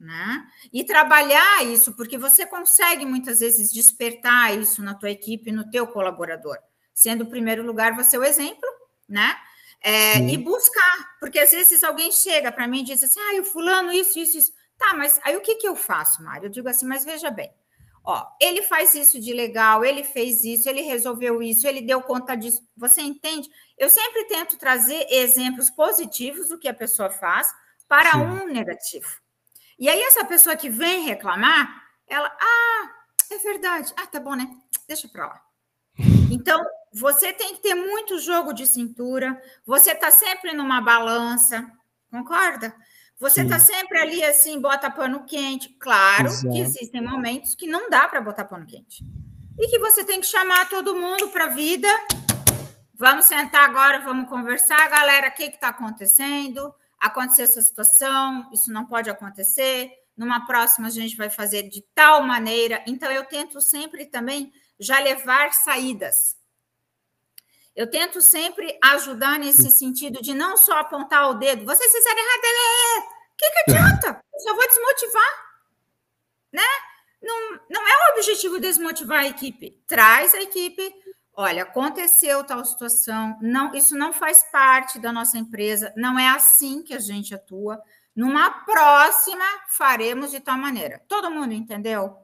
Né? E trabalhar isso, porque você consegue muitas vezes despertar isso na tua equipe, no teu colaborador, sendo o primeiro lugar você o exemplo, né? É, e buscar, porque às vezes alguém chega para mim e diz assim, ah, o fulano, isso, isso, isso. Tá, mas aí o que, que eu faço, Mário? Eu digo assim, mas veja bem, ó, ele faz isso de legal, ele fez isso, ele resolveu isso, ele deu conta disso. Você entende? Eu sempre tento trazer exemplos positivos do que a pessoa faz para Sim. um negativo. E aí, essa pessoa que vem reclamar, ela, ah, é verdade, ah, tá bom, né? Deixa para lá. Então, você tem que ter muito jogo de cintura, você está sempre numa balança, concorda? Você está sempre ali assim, bota pano quente. Claro Exato. que existem momentos que não dá para botar pano quente. E que você tem que chamar todo mundo para a vida. Vamos sentar agora, vamos conversar, galera. O que está acontecendo? Aconteceu essa situação, isso não pode acontecer. Numa próxima, a gente vai fazer de tal maneira. Então, eu tento sempre também já levar saídas. Eu tento sempre ajudar nesse sentido de não só apontar o dedo. Vocês fizeram errado. O que, que adianta? Eu só vou desmotivar. Né? Não, não é o objetivo desmotivar a equipe. Traz a equipe. Olha, aconteceu tal situação. Não, isso não faz parte da nossa empresa. Não é assim que a gente atua. Numa próxima, faremos de tal maneira. Todo mundo entendeu?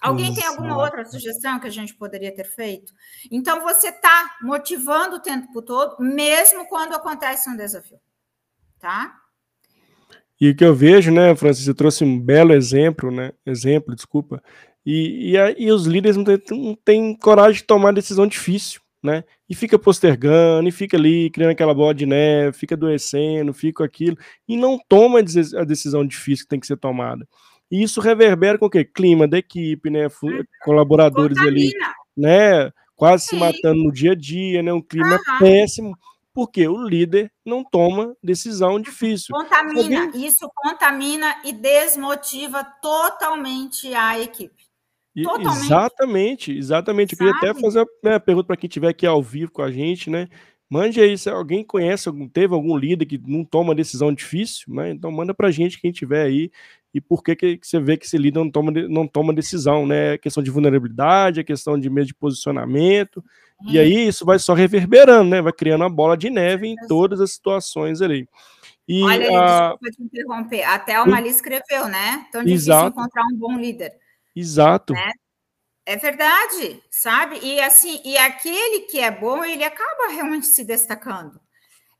Alguém tem alguma outra sugestão que a gente poderia ter feito? Então, você está motivando o tempo todo, mesmo quando acontece um desafio. Tá? E o que eu vejo, né, Francis, você trouxe um belo exemplo, né? Exemplo, desculpa. E, e, e os líderes não têm, não têm coragem de tomar decisão difícil, né? E fica postergando, e fica ali criando aquela bola de neve, fica adoecendo, fica aquilo, e não toma a decisão difícil que tem que ser tomada. E isso reverbera com o quê? Clima da equipe, né? Uhum. Colaboradores ali, né? Quase se matando no dia a dia, né? Um clima uhum. péssimo. porque o líder não toma decisão difícil. Contamina, isso contamina e desmotiva totalmente a equipe. Totalmente. Exatamente, exatamente. Eu queria até fazer uma né, pergunta para quem estiver aqui ao vivo com a gente, né? Mande aí se alguém conhece, teve algum líder que não toma decisão difícil, né? Então manda para a gente quem tiver aí e por que, que você vê que esse líder não toma, não toma decisão, né? A questão de vulnerabilidade, a questão de medo de posicionamento, e aí isso vai só reverberando, né? Vai criando uma bola de neve em todas as situações ali. E, Olha, a... desculpa te interromper. Até o Mali escreveu, né? Tão difícil Exato. encontrar um bom líder. Exato. Né? É verdade, sabe? E assim, e aquele que é bom, ele acaba realmente se destacando.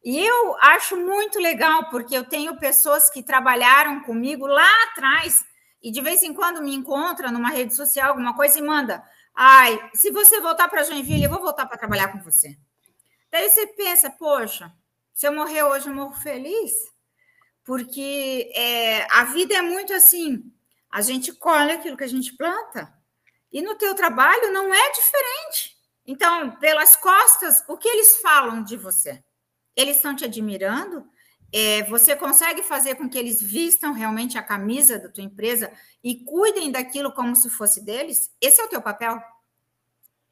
E eu acho muito legal, porque eu tenho pessoas que trabalharam comigo lá atrás e de vez em quando me encontra numa rede social, alguma coisa, e manda: Ai, se você voltar para Joinville, eu vou voltar para trabalhar com você. Daí você pensa, poxa, se eu morrer hoje, eu morro feliz, porque é, a vida é muito assim, a gente colhe aquilo que a gente planta, e no teu trabalho não é diferente. Então, pelas costas, o que eles falam de você? Eles estão te admirando? É, você consegue fazer com que eles vistam realmente a camisa da tua empresa e cuidem daquilo como se fosse deles? Esse é o teu papel,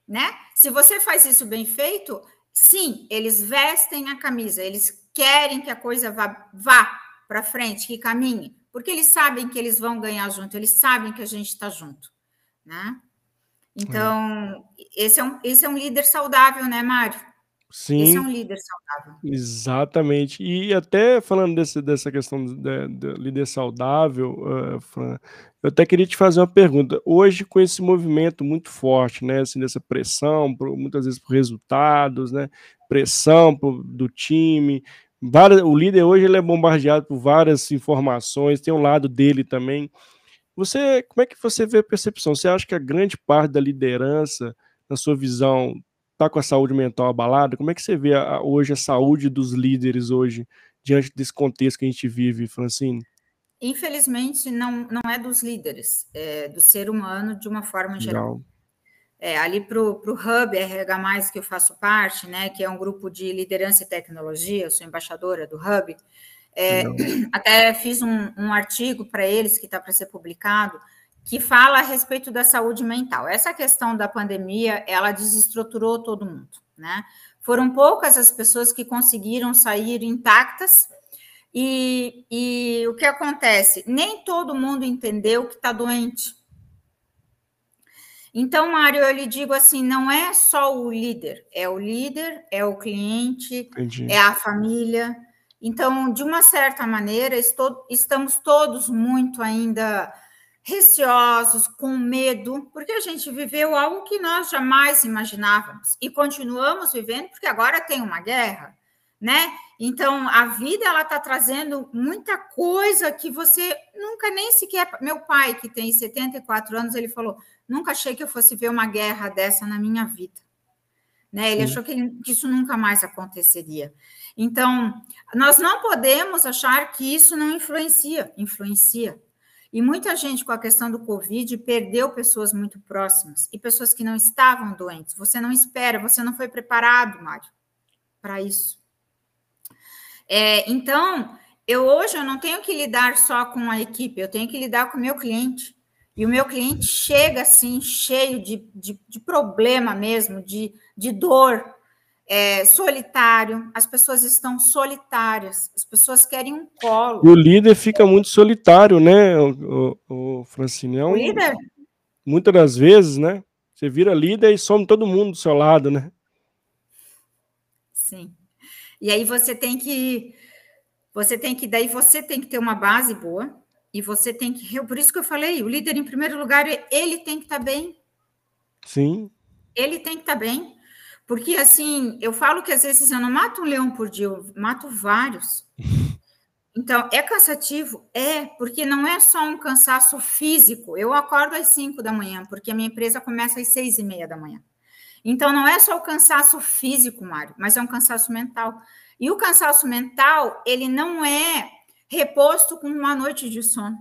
né? Se você faz isso bem feito, sim, eles vestem a camisa, eles querem que a coisa vá, vá para frente, que caminhe, porque eles sabem que eles vão ganhar junto, eles sabem que a gente está junto, né? Então, é. esse, é um, esse é um líder saudável, né, Mário? Sim. Esse é um líder saudável. Exatamente. E até falando desse, dessa questão de, de líder saudável, uh, Fran, eu até queria te fazer uma pergunta. Hoje, com esse movimento muito forte, né, assim, dessa pressão, por, muitas vezes por resultados, né, pressão por, do time, várias, o líder hoje ele é bombardeado por várias informações, tem um lado dele também. Você, como é que você vê a percepção? Você acha que a grande parte da liderança, na sua visão, está com a saúde mental abalada? Como é que você vê a, hoje a saúde dos líderes hoje, diante desse contexto que a gente vive, Francine? Infelizmente, não, não é dos líderes, é do ser humano de uma forma geral. É, ali para o Hub RH, que eu faço parte, né, que é um grupo de liderança e tecnologia, eu sou embaixadora do Hub, é, até fiz um, um artigo para eles que está para ser publicado, que fala a respeito da saúde mental. Essa questão da pandemia, ela desestruturou todo mundo, né? Foram poucas as pessoas que conseguiram sair intactas, e, e o que acontece? Nem todo mundo entendeu que está doente. Então, Mário, eu lhe digo assim: não é só o líder, é o líder, é o cliente, Entendi. é a família. Então, de uma certa maneira, estou, estamos todos muito ainda receosos, com medo, porque a gente viveu algo que nós jamais imaginávamos e continuamos vivendo, porque agora tem uma guerra, né? Então a vida ela está trazendo muita coisa que você nunca nem sequer. Meu pai, que tem 74 anos, ele falou: nunca achei que eu fosse ver uma guerra dessa na minha vida. Né? Ele Sim. achou que, que isso nunca mais aconteceria. Então, nós não podemos achar que isso não influencia, influencia. E muita gente, com a questão do Covid, perdeu pessoas muito próximas e pessoas que não estavam doentes. Você não espera, você não foi preparado, Mário, para isso. É, então, eu hoje eu não tenho que lidar só com a equipe, eu tenho que lidar com o meu cliente. E o meu cliente chega assim, cheio de, de, de problema mesmo, de, de dor, é, solitário, as pessoas estão solitárias, as pessoas querem um colo. E o líder fica muito solitário, né, o, o, o Francine? É um, o líder? Muitas das vezes, né? Você vira líder e some todo mundo do seu lado, né? Sim. E aí você tem que. Você tem que. Daí você tem que ter uma base boa. E você tem que. Por isso que eu falei, o líder, em primeiro lugar, ele tem que estar tá bem. Sim. Ele tem que estar tá bem. Porque, assim, eu falo que às vezes eu não mato um leão por dia, eu mato vários. Então, é cansativo? É, porque não é só um cansaço físico. Eu acordo às 5 da manhã, porque a minha empresa começa às seis e meia da manhã. Então, não é só o cansaço físico, Mário, mas é um cansaço mental. E o cansaço mental, ele não é reposto com uma noite de sono.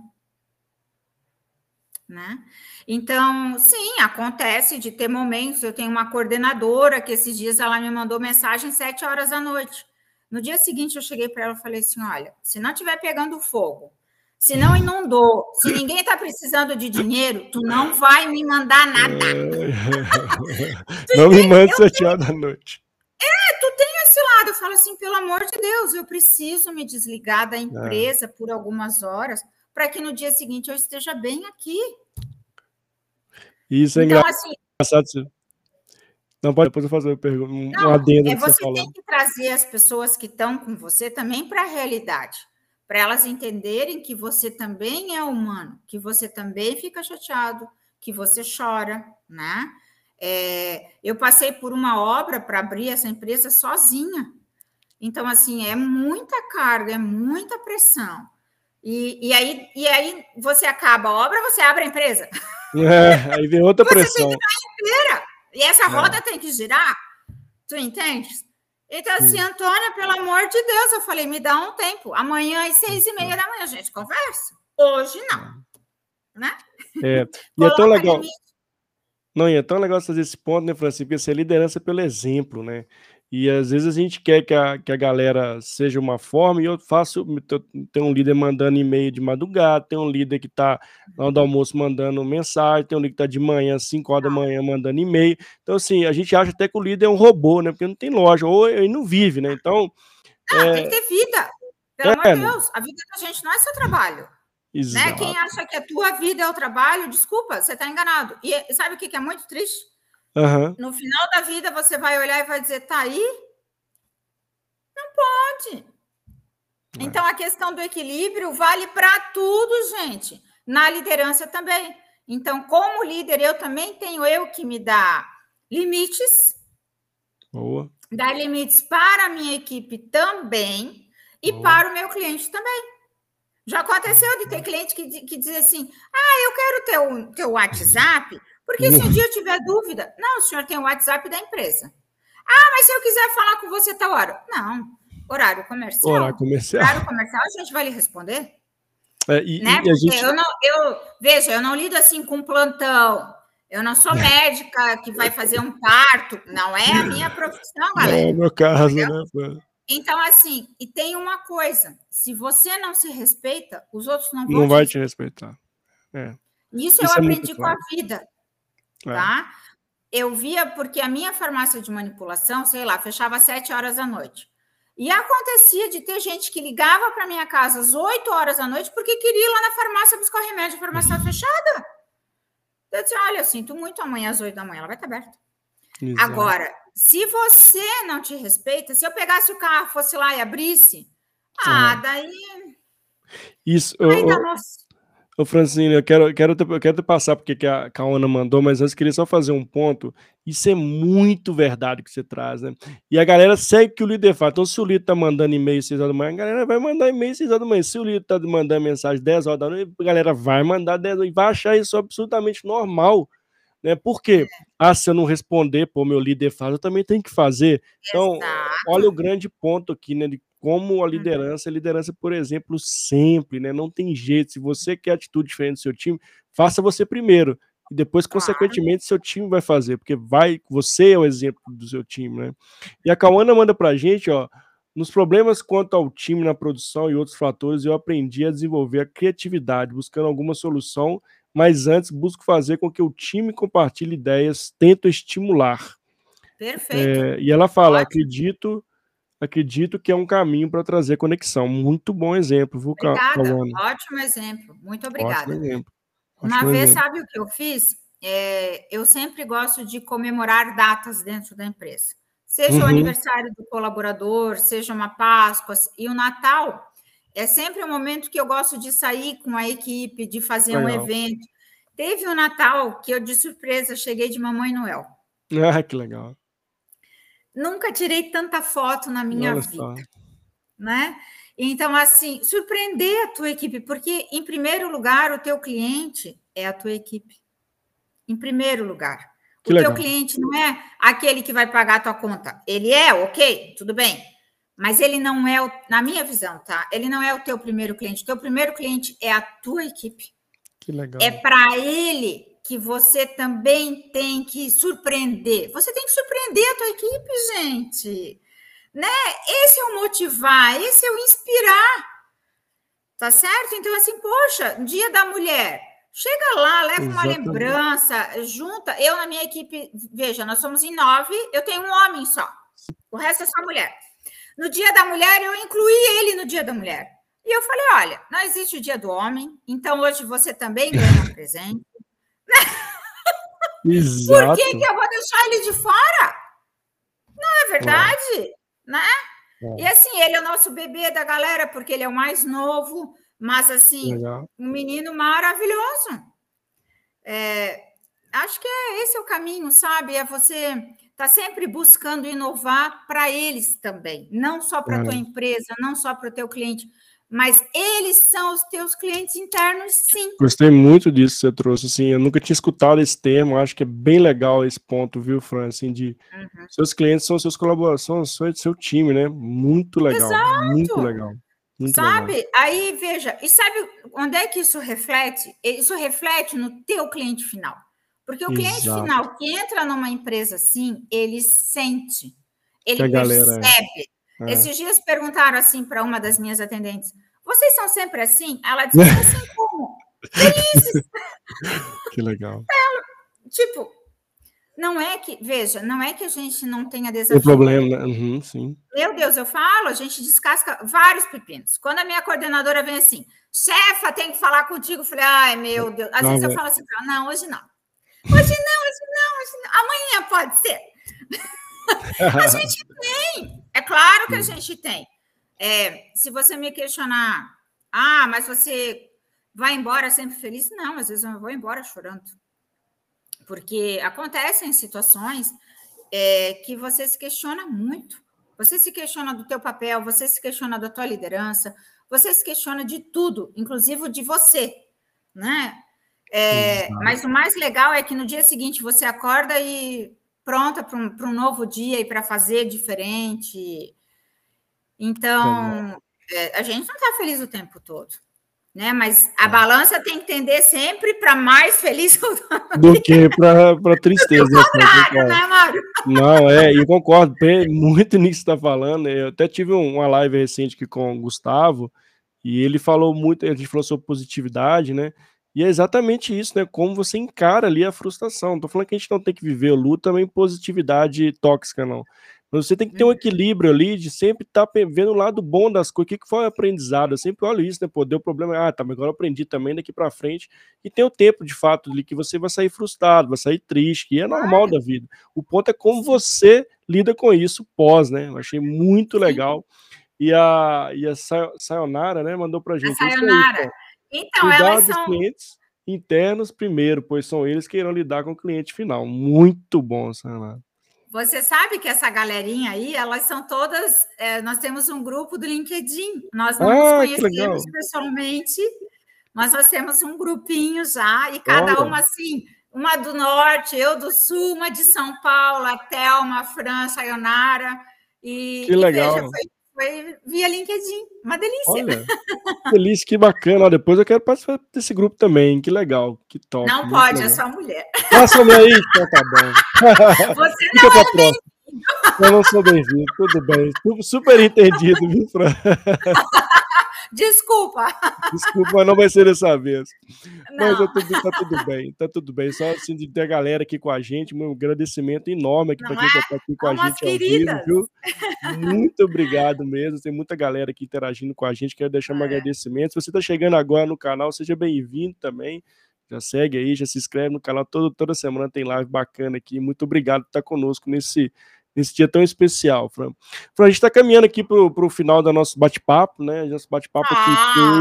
Né? Então, sim, acontece de ter momentos. Eu tenho uma coordenadora que esses dias ela me mandou mensagem sete horas da noite. No dia seguinte, eu cheguei para ela e falei assim: olha, se não estiver pegando fogo, se não inundou, se ninguém está precisando de dinheiro, tu não vai me mandar nada. não me mande chateado à noite. É, tu tem esse lado. Eu falo assim, pelo amor de Deus, eu preciso me desligar da empresa é. por algumas horas para que no dia seguinte eu esteja bem aqui. Isso é então, assim, engraçado. Assim, não, pode depois eu fazer uma pergunta, um não, adendo. É, você, você tem que trazer as pessoas que estão com você também para a realidade, para elas entenderem que você também é humano, que você também fica chateado, que você chora, né? É, eu passei por uma obra para abrir essa empresa sozinha. Então, assim, é muita carga, é muita pressão. E, e, aí, e aí você acaba a obra, você abre a empresa. É, aí vem outra você pressão. Tem que inteira. E essa é. roda é. tem que girar. Tu entende? Então, assim, Antônia, pelo amor de Deus, eu falei, me dá um tempo. Amanhã às seis e meia da manhã a gente conversa. Hoje não. Né? É, e é tão legal. Não, e é tão legal fazer esse ponto, né, Francisco? Porque ser liderança pelo exemplo, né? E às vezes a gente quer que a, que a galera seja uma forma, e eu faço. Tem um líder mandando e-mail de madrugada, tem um líder que está na hora do almoço mandando mensagem, tem um líder que está de manhã, 5 horas da manhã, mandando e-mail. Então, assim, a gente acha até que o líder é um robô, né? Porque não tem loja, ou ele não vive, né? Então. Ah, é... tem que ter vida. Pelo é, amor de Deus, a vida da gente não é só trabalho. Né? Quem acha que a tua vida é o trabalho, desculpa, você está enganado. E sabe o que é muito triste? Uhum. No final da vida, você vai olhar e vai dizer: tá aí? Não pode. É. Então, a questão do equilíbrio vale para tudo, gente. Na liderança também. Então, como líder, eu também tenho eu que me dar limites. Boa. Dar limites para a minha equipe também e Boa. para o meu cliente também. Já aconteceu de ter cliente que, que diz assim: ah, eu quero teu, teu WhatsApp porque se um dia eu tiver dúvida, não, o senhor tem o WhatsApp da empresa. Ah, mas se eu quiser falar com você tal hora. Não, horário comercial. Horário comercial. Horário comercial, a gente vai lhe responder. É, e, né? e a gente... eu não, eu, veja, eu não lido assim com plantão. Eu não sou médica que vai fazer um parto. Não é a minha profissão, galera. É o meu caso, né? Então, assim, e tem uma coisa: se você não se respeita, os outros não vão. Não te vai te respeitar. É. Isso, Isso eu é aprendi com a vida. É. tá? Eu via porque a minha farmácia de manipulação, sei lá, fechava às sete horas da noite. E acontecia de ter gente que ligava para minha casa às 8 horas da noite porque queria ir lá na farmácia buscar o remédio, a farmácia estava fechada. Eu disse: olha, eu sinto muito amanhã às 8 da manhã, ela vai estar aberta. Exato. Agora, se você não te respeita, se eu pegasse o carro, fosse lá e abrisse, ah, daí. Isso. Aí, eu. Ô, Francine, eu quero, quero, te, eu quero te passar porque que a Kaona mandou, mas antes queria só fazer um ponto. Isso é muito verdade que você traz, né? E a galera segue que o líder faz. Então, se o líder tá mandando e-mail 6 horas da manhã, a galera vai mandar e-mail 6 horas da manhã. Se o líder tá mandando mensagem 10 horas da noite, a galera vai mandar 10 horas e vai achar isso absolutamente normal. Né? Por quê? Ah, se eu não responder, pô, meu líder faz, eu também tenho que fazer. Então, Exato. olha o grande ponto aqui, né? De como a uhum. liderança, a liderança, por exemplo, sempre, né? Não tem jeito. Se você quer atitude diferente do seu time, faça você primeiro. E depois, consequentemente, seu time vai fazer, porque vai, você é o exemplo do seu time, né? E a Cauana manda pra gente, ó. Nos problemas quanto ao time na produção e outros fatores, eu aprendi a desenvolver a criatividade, buscando alguma solução, mas antes busco fazer com que o time compartilhe ideias, tento estimular. Perfeito. É, e ela fala: Ótimo. acredito acredito que é um caminho para trazer conexão. Muito bom exemplo, viu, Obrigada, ótimo exemplo. Muito obrigada. Ótimo exemplo. Ótimo Uma vez, exemplo. sabe o que eu fiz? É, eu sempre gosto de comemorar datas dentro da empresa. Seja uhum. o aniversário do colaborador, seja uma Páscoa, e o Natal é sempre um momento que eu gosto de sair com a equipe, de fazer Legal. um evento. Teve um Natal que eu, de surpresa, cheguei de Mamãe Noel. Ah, que legal. Nunca tirei tanta foto na minha Olha vida, só. né? Então, assim, surpreender a tua equipe, porque, em primeiro lugar, o teu cliente é a tua equipe. Em primeiro lugar. Que o legal. teu cliente não é aquele que vai pagar a tua conta. Ele é, ok, tudo bem. Mas ele não é, o, na minha visão, tá? Ele não é o teu primeiro cliente. O teu primeiro cliente é a tua equipe. Que legal. É para ele que você também tem que surpreender. Você tem que surpreender a tua equipe, gente. né? Esse é o motivar, esse é o inspirar. Tá certo? Então, assim, poxa, dia da mulher. Chega lá, leva Exatamente. uma lembrança, junta. Eu, na minha equipe, veja, nós somos em nove, eu tenho um homem só. O resto é só mulher. No dia da mulher, eu incluí ele no dia da mulher. E eu falei: olha, não existe o dia do homem, então hoje você também ganha um presente. Exato. Por que, que eu vou deixar ele de fora? Não é verdade? É. Né? É. E assim, ele é o nosso bebê da galera, porque ele é o mais novo, mas assim, Legal. um menino maravilhoso. É, acho que é esse é o caminho, sabe? É você tá sempre buscando inovar para eles também, não só para a é. tua empresa, não só para o teu cliente, mas eles são os teus clientes internos, sim. Gostei muito disso que você trouxe, assim, eu nunca tinha escutado esse termo, acho que é bem legal esse ponto, viu, Fran, assim, de uhum. seus clientes são seus colaboradores, são seu time, né? Muito legal, Exato. muito legal. Muito sabe? Legal. Aí, veja, e sabe onde é que isso reflete? Isso reflete no teu cliente final. Porque o Exato. cliente final que entra numa empresa assim, ele sente, ele é. percebe. É. Esses dias perguntaram assim para uma das minhas atendentes: vocês são sempre assim? Ela disse: assim como? Felizes. que legal. Tipo, não é que, veja, não é que a gente não tenha desafio. O problema, né? Uhum, sim. Meu Deus, eu falo, a gente descasca vários pepinos. Quando a minha coordenadora vem assim, chefa, tem que falar contigo, eu falei, ai, meu Deus. Às não, vezes eu falo assim, não, hoje não. Hoje não, hoje não, hoje não. Amanhã pode ser. a gente tem, é claro que a gente tem. É, se você me questionar, ah, mas você vai embora sempre feliz? Não, às vezes eu vou embora chorando. Porque acontecem situações é, que você se questiona muito. Você se questiona do teu papel, você se questiona da tua liderança, você se questiona de tudo, inclusive de você, né? É, mas o mais legal é que no dia seguinte você acorda e pronta para um, um, novo dia e para fazer diferente. Então, é, a gente não está feliz o tempo todo né? Mas a é. balança tem que tender sempre para mais feliz do que para tristeza. Do contrário, né, Mário? Não, é, e concordo muito nisso que está falando. Eu até tive uma live recente aqui com o Gustavo e ele falou muito, a gente falou sobre positividade, né? E é exatamente isso, né? Como você encara ali a frustração. Não tô falando que a gente não tem que viver o luto também positividade tóxica, não. Mas você tem que ter um uhum. equilíbrio ali de sempre estar tá vendo o lado bom das coisas. O que, foi o aprendizado? Eu sempre olho isso, né? Pô, deu problema. Ah, tá, mas agora eu aprendi também daqui para frente. E tem o tempo, de fato, ali que você vai sair frustrado, vai sair triste, que é normal da vida. O ponto é como você lida com isso pós, né? Eu achei muito legal. E a, e a Sayonara, né, mandou pra gente. A Sayonara. Aí, então, elas são... clientes internos primeiro, pois são eles que irão lidar com o cliente final. Muito bom, Sayonara. Você sabe que essa galerinha aí, elas são todas. É, nós temos um grupo do LinkedIn. Nós não ah, nos conhecemos pessoalmente, mas nós temos um grupinho já, e cada Olha. uma assim, uma do norte, eu do sul, uma de São Paulo, a Thelma, a Fran, a Sayonara. E, que legal. veja, foi foi via LinkedIn. Uma delícia. Olha, delícia, que bacana. depois eu quero participar desse grupo também. Que legal, que top. Não pode, legal. é só mulher. Só mulher aí? Então tá bom. Você não é Eu não sou bem-vindo, tudo bem. Super entendido, viu, Fran? Desculpa. Desculpa, não vai ser dessa vez. Não. Mas tudo, tá tudo bem, tá tudo bem. Só assim de ter a galera aqui com a gente, um agradecimento enorme aqui para quem está é? aqui com a gente ao vivo, viu? Muito obrigado mesmo. Tem muita galera aqui interagindo com a gente. Quero deixar é. um agradecimento. Se você está chegando agora no canal, seja bem-vindo também. Já segue aí, já se inscreve no canal. Todo, toda semana tem live bacana aqui. Muito obrigado por estar conosco nesse nesse dia tão especial, Fran. Fran, a gente está caminhando aqui para o final do nosso bate-papo, né? Nosso bate-papo aqui.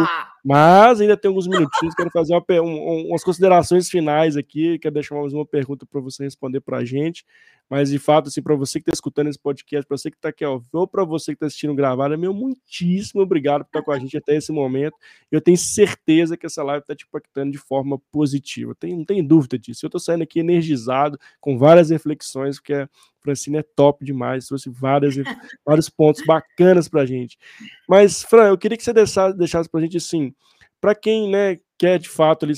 Ah! Mas ainda tem alguns minutinhos, quero fazer uma, um, umas considerações finais aqui, quero deixar mais uma pergunta para você responder para a gente. Mas, de fato, assim, para você que está escutando esse podcast, para você que está aqui ao ou para você que está assistindo gravado, é meu muitíssimo obrigado por estar com a gente até esse momento. Eu tenho certeza que essa live está te impactando de forma positiva. Tem, não tem dúvida disso. Eu estou saindo aqui energizado, com várias reflexões, porque a Francine é top demais, trouxe várias, vários pontos bacanas para a gente. Mas, Fran, eu queria que você deixasse, deixasse para a gente assim, para quem né, quer de fato ali,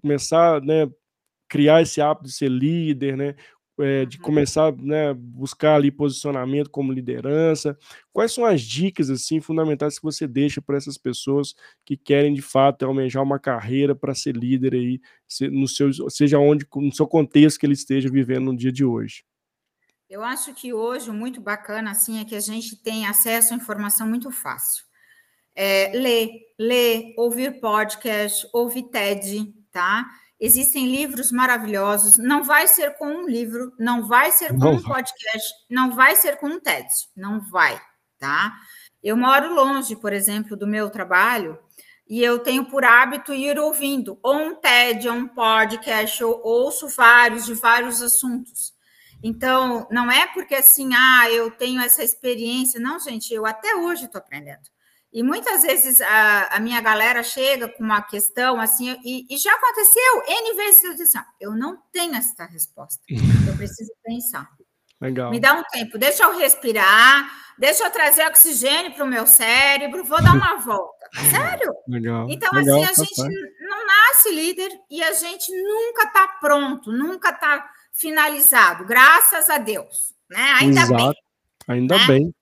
começar né, criar esse hábito de ser líder, né? É, de começar né, buscar ali posicionamento como liderança? Quais são as dicas assim fundamentais que você deixa para essas pessoas que querem de fato almejar uma carreira para ser líder aí, no seu, seja onde no seu contexto que ele esteja vivendo no dia de hoje? Eu acho que hoje o muito bacana assim é que a gente tem acesso à informação muito fácil. É, ler, ler, ouvir podcast, ouvir TED, tá? Existem livros maravilhosos. Não vai ser com um livro, não vai ser com um podcast, não vai ser com um TED, não vai, tá? Eu moro longe, por exemplo, do meu trabalho e eu tenho por hábito ir ouvindo ou um TED, ou um podcast, eu ouço vários de vários assuntos. Então, não é porque assim, ah, eu tenho essa experiência. Não, gente, eu até hoje estou aprendendo. E muitas vezes a, a, minha galera chega com uma questão assim, e, e já aconteceu N vezes eu disse, assim, eu não tenho essa resposta. Eu preciso pensar. Legal. Me dá um tempo, deixa eu respirar, deixa eu trazer oxigênio para o meu cérebro, vou dar uma volta. Sério? Legal. Então, Legal, assim, a gente não nasce líder e a gente nunca está pronto, nunca está finalizado, graças a Deus. Né? Ainda Exato. bem. Ainda né? bem.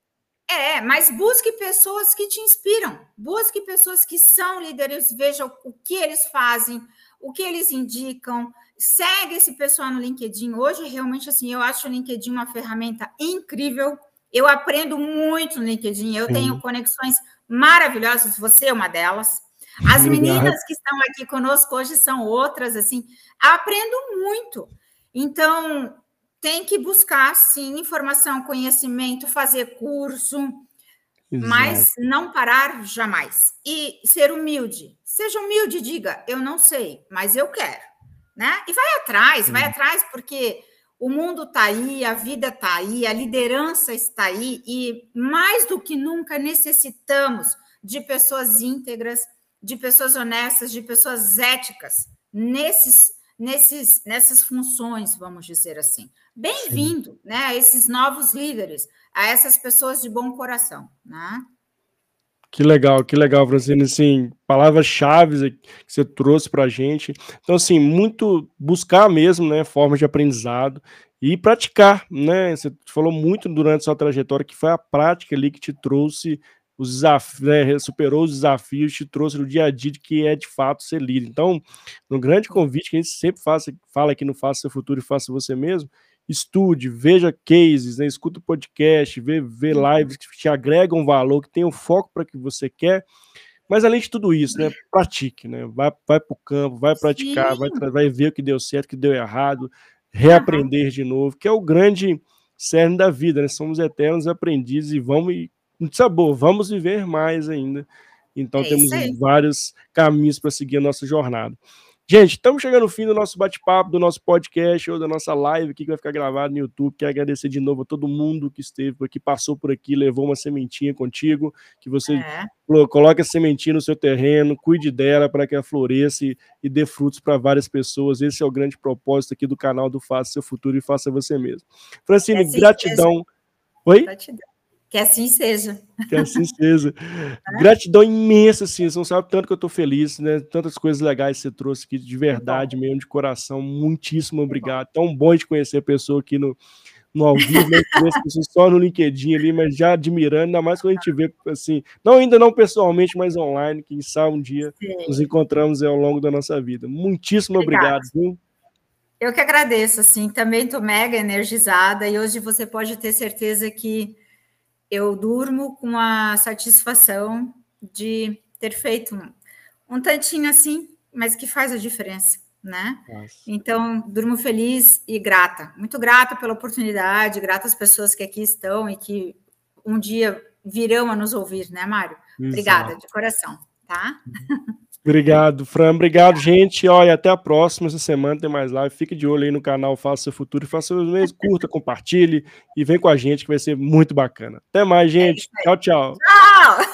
É, mas busque pessoas que te inspiram, busque pessoas que são líderes, veja o que eles fazem, o que eles indicam, segue esse pessoal no LinkedIn. Hoje, realmente, assim, eu acho o LinkedIn uma ferramenta incrível. Eu aprendo muito no LinkedIn, eu Sim. tenho conexões maravilhosas, você é uma delas. As Obrigado. meninas que estão aqui conosco hoje são outras, assim, aprendo muito. Então, tem que buscar, sim, informação, conhecimento, fazer curso, Exato. mas não parar jamais. E ser humilde. Seja humilde, diga, eu não sei, mas eu quero. Né? E vai atrás, sim. vai atrás, porque o mundo está aí, a vida está aí, a liderança está aí, e mais do que nunca necessitamos de pessoas íntegras, de pessoas honestas, de pessoas éticas nesses, nesses, nessas funções, vamos dizer assim. Bem-vindo né, a esses novos líderes, a essas pessoas de bom coração. Né? Que legal, que legal, Francine. Assim, palavras-chave que você trouxe para a gente. Então, assim, muito buscar mesmo, né, formas de aprendizado e praticar, né? Você falou muito durante sua trajetória que foi a prática ali que te trouxe os desafios, né, superou os desafios, te trouxe no dia a dia de que é de fato ser líder. Então, um grande convite que a gente sempre faz, fala aqui no Faça Seu Futuro e Faça Você Mesmo, estude, veja cases, né, escuta o podcast, vê, vê uhum. lives que te agregam valor, que tenham foco para que você quer. Mas além de tudo isso, né, pratique, né? Vai, vai para o campo, vai praticar, vai, vai ver o que deu certo, o que deu errado, reaprender uhum. de novo, que é o grande cerne da vida, né? Somos eternos aprendizes e vamos muito sabor, vamos viver mais ainda. Então é temos vários caminhos para seguir a nossa jornada. Gente, estamos chegando no fim do nosso bate-papo, do nosso podcast ou da nossa live aqui que vai ficar gravado no YouTube. Quero agradecer de novo a todo mundo que esteve por aqui, passou por aqui, levou uma sementinha contigo, que você é. coloque a sementinha no seu terreno, cuide dela para que ela floresça e, e dê frutos para várias pessoas. Esse é o grande propósito aqui do canal do Faça Seu Futuro e Faça Você Mesmo. Francine, é assim gratidão. Oi? Gratidão. Que assim seja. Que assim seja. Gratidão imensa, assim. Você não sabe tanto que eu estou feliz, né? Tantas coisas legais que você trouxe aqui, de verdade mesmo, de coração. Muitíssimo obrigado. Tão bom de conhecer a pessoa aqui no, no ao vivo, né? só no LinkedIn ali, mas já admirando, ainda mais quando a gente vê, assim, não ainda não pessoalmente, mas online, quem sabe um dia Sim. nos encontramos ao longo da nossa vida. Muitíssimo obrigado, obrigado viu? Eu que agradeço, assim, também estou mega energizada e hoje você pode ter certeza que eu durmo com a satisfação de ter feito um, um tantinho assim, mas que faz a diferença, né? Nossa. Então, durmo feliz e grata, muito grata pela oportunidade, grata às pessoas que aqui estão e que um dia virão a nos ouvir, né, Mário? Exato. Obrigada, de coração, tá? Obrigado, Fran. Obrigado, gente. Olha, até a próxima. Essa semana tem mais live. Fique de olho aí no canal Faça Seu Futuro. Faça o mesmo, curta, compartilhe e vem com a gente que vai ser muito bacana. Até mais, gente. É tchau, tchau. Tchau.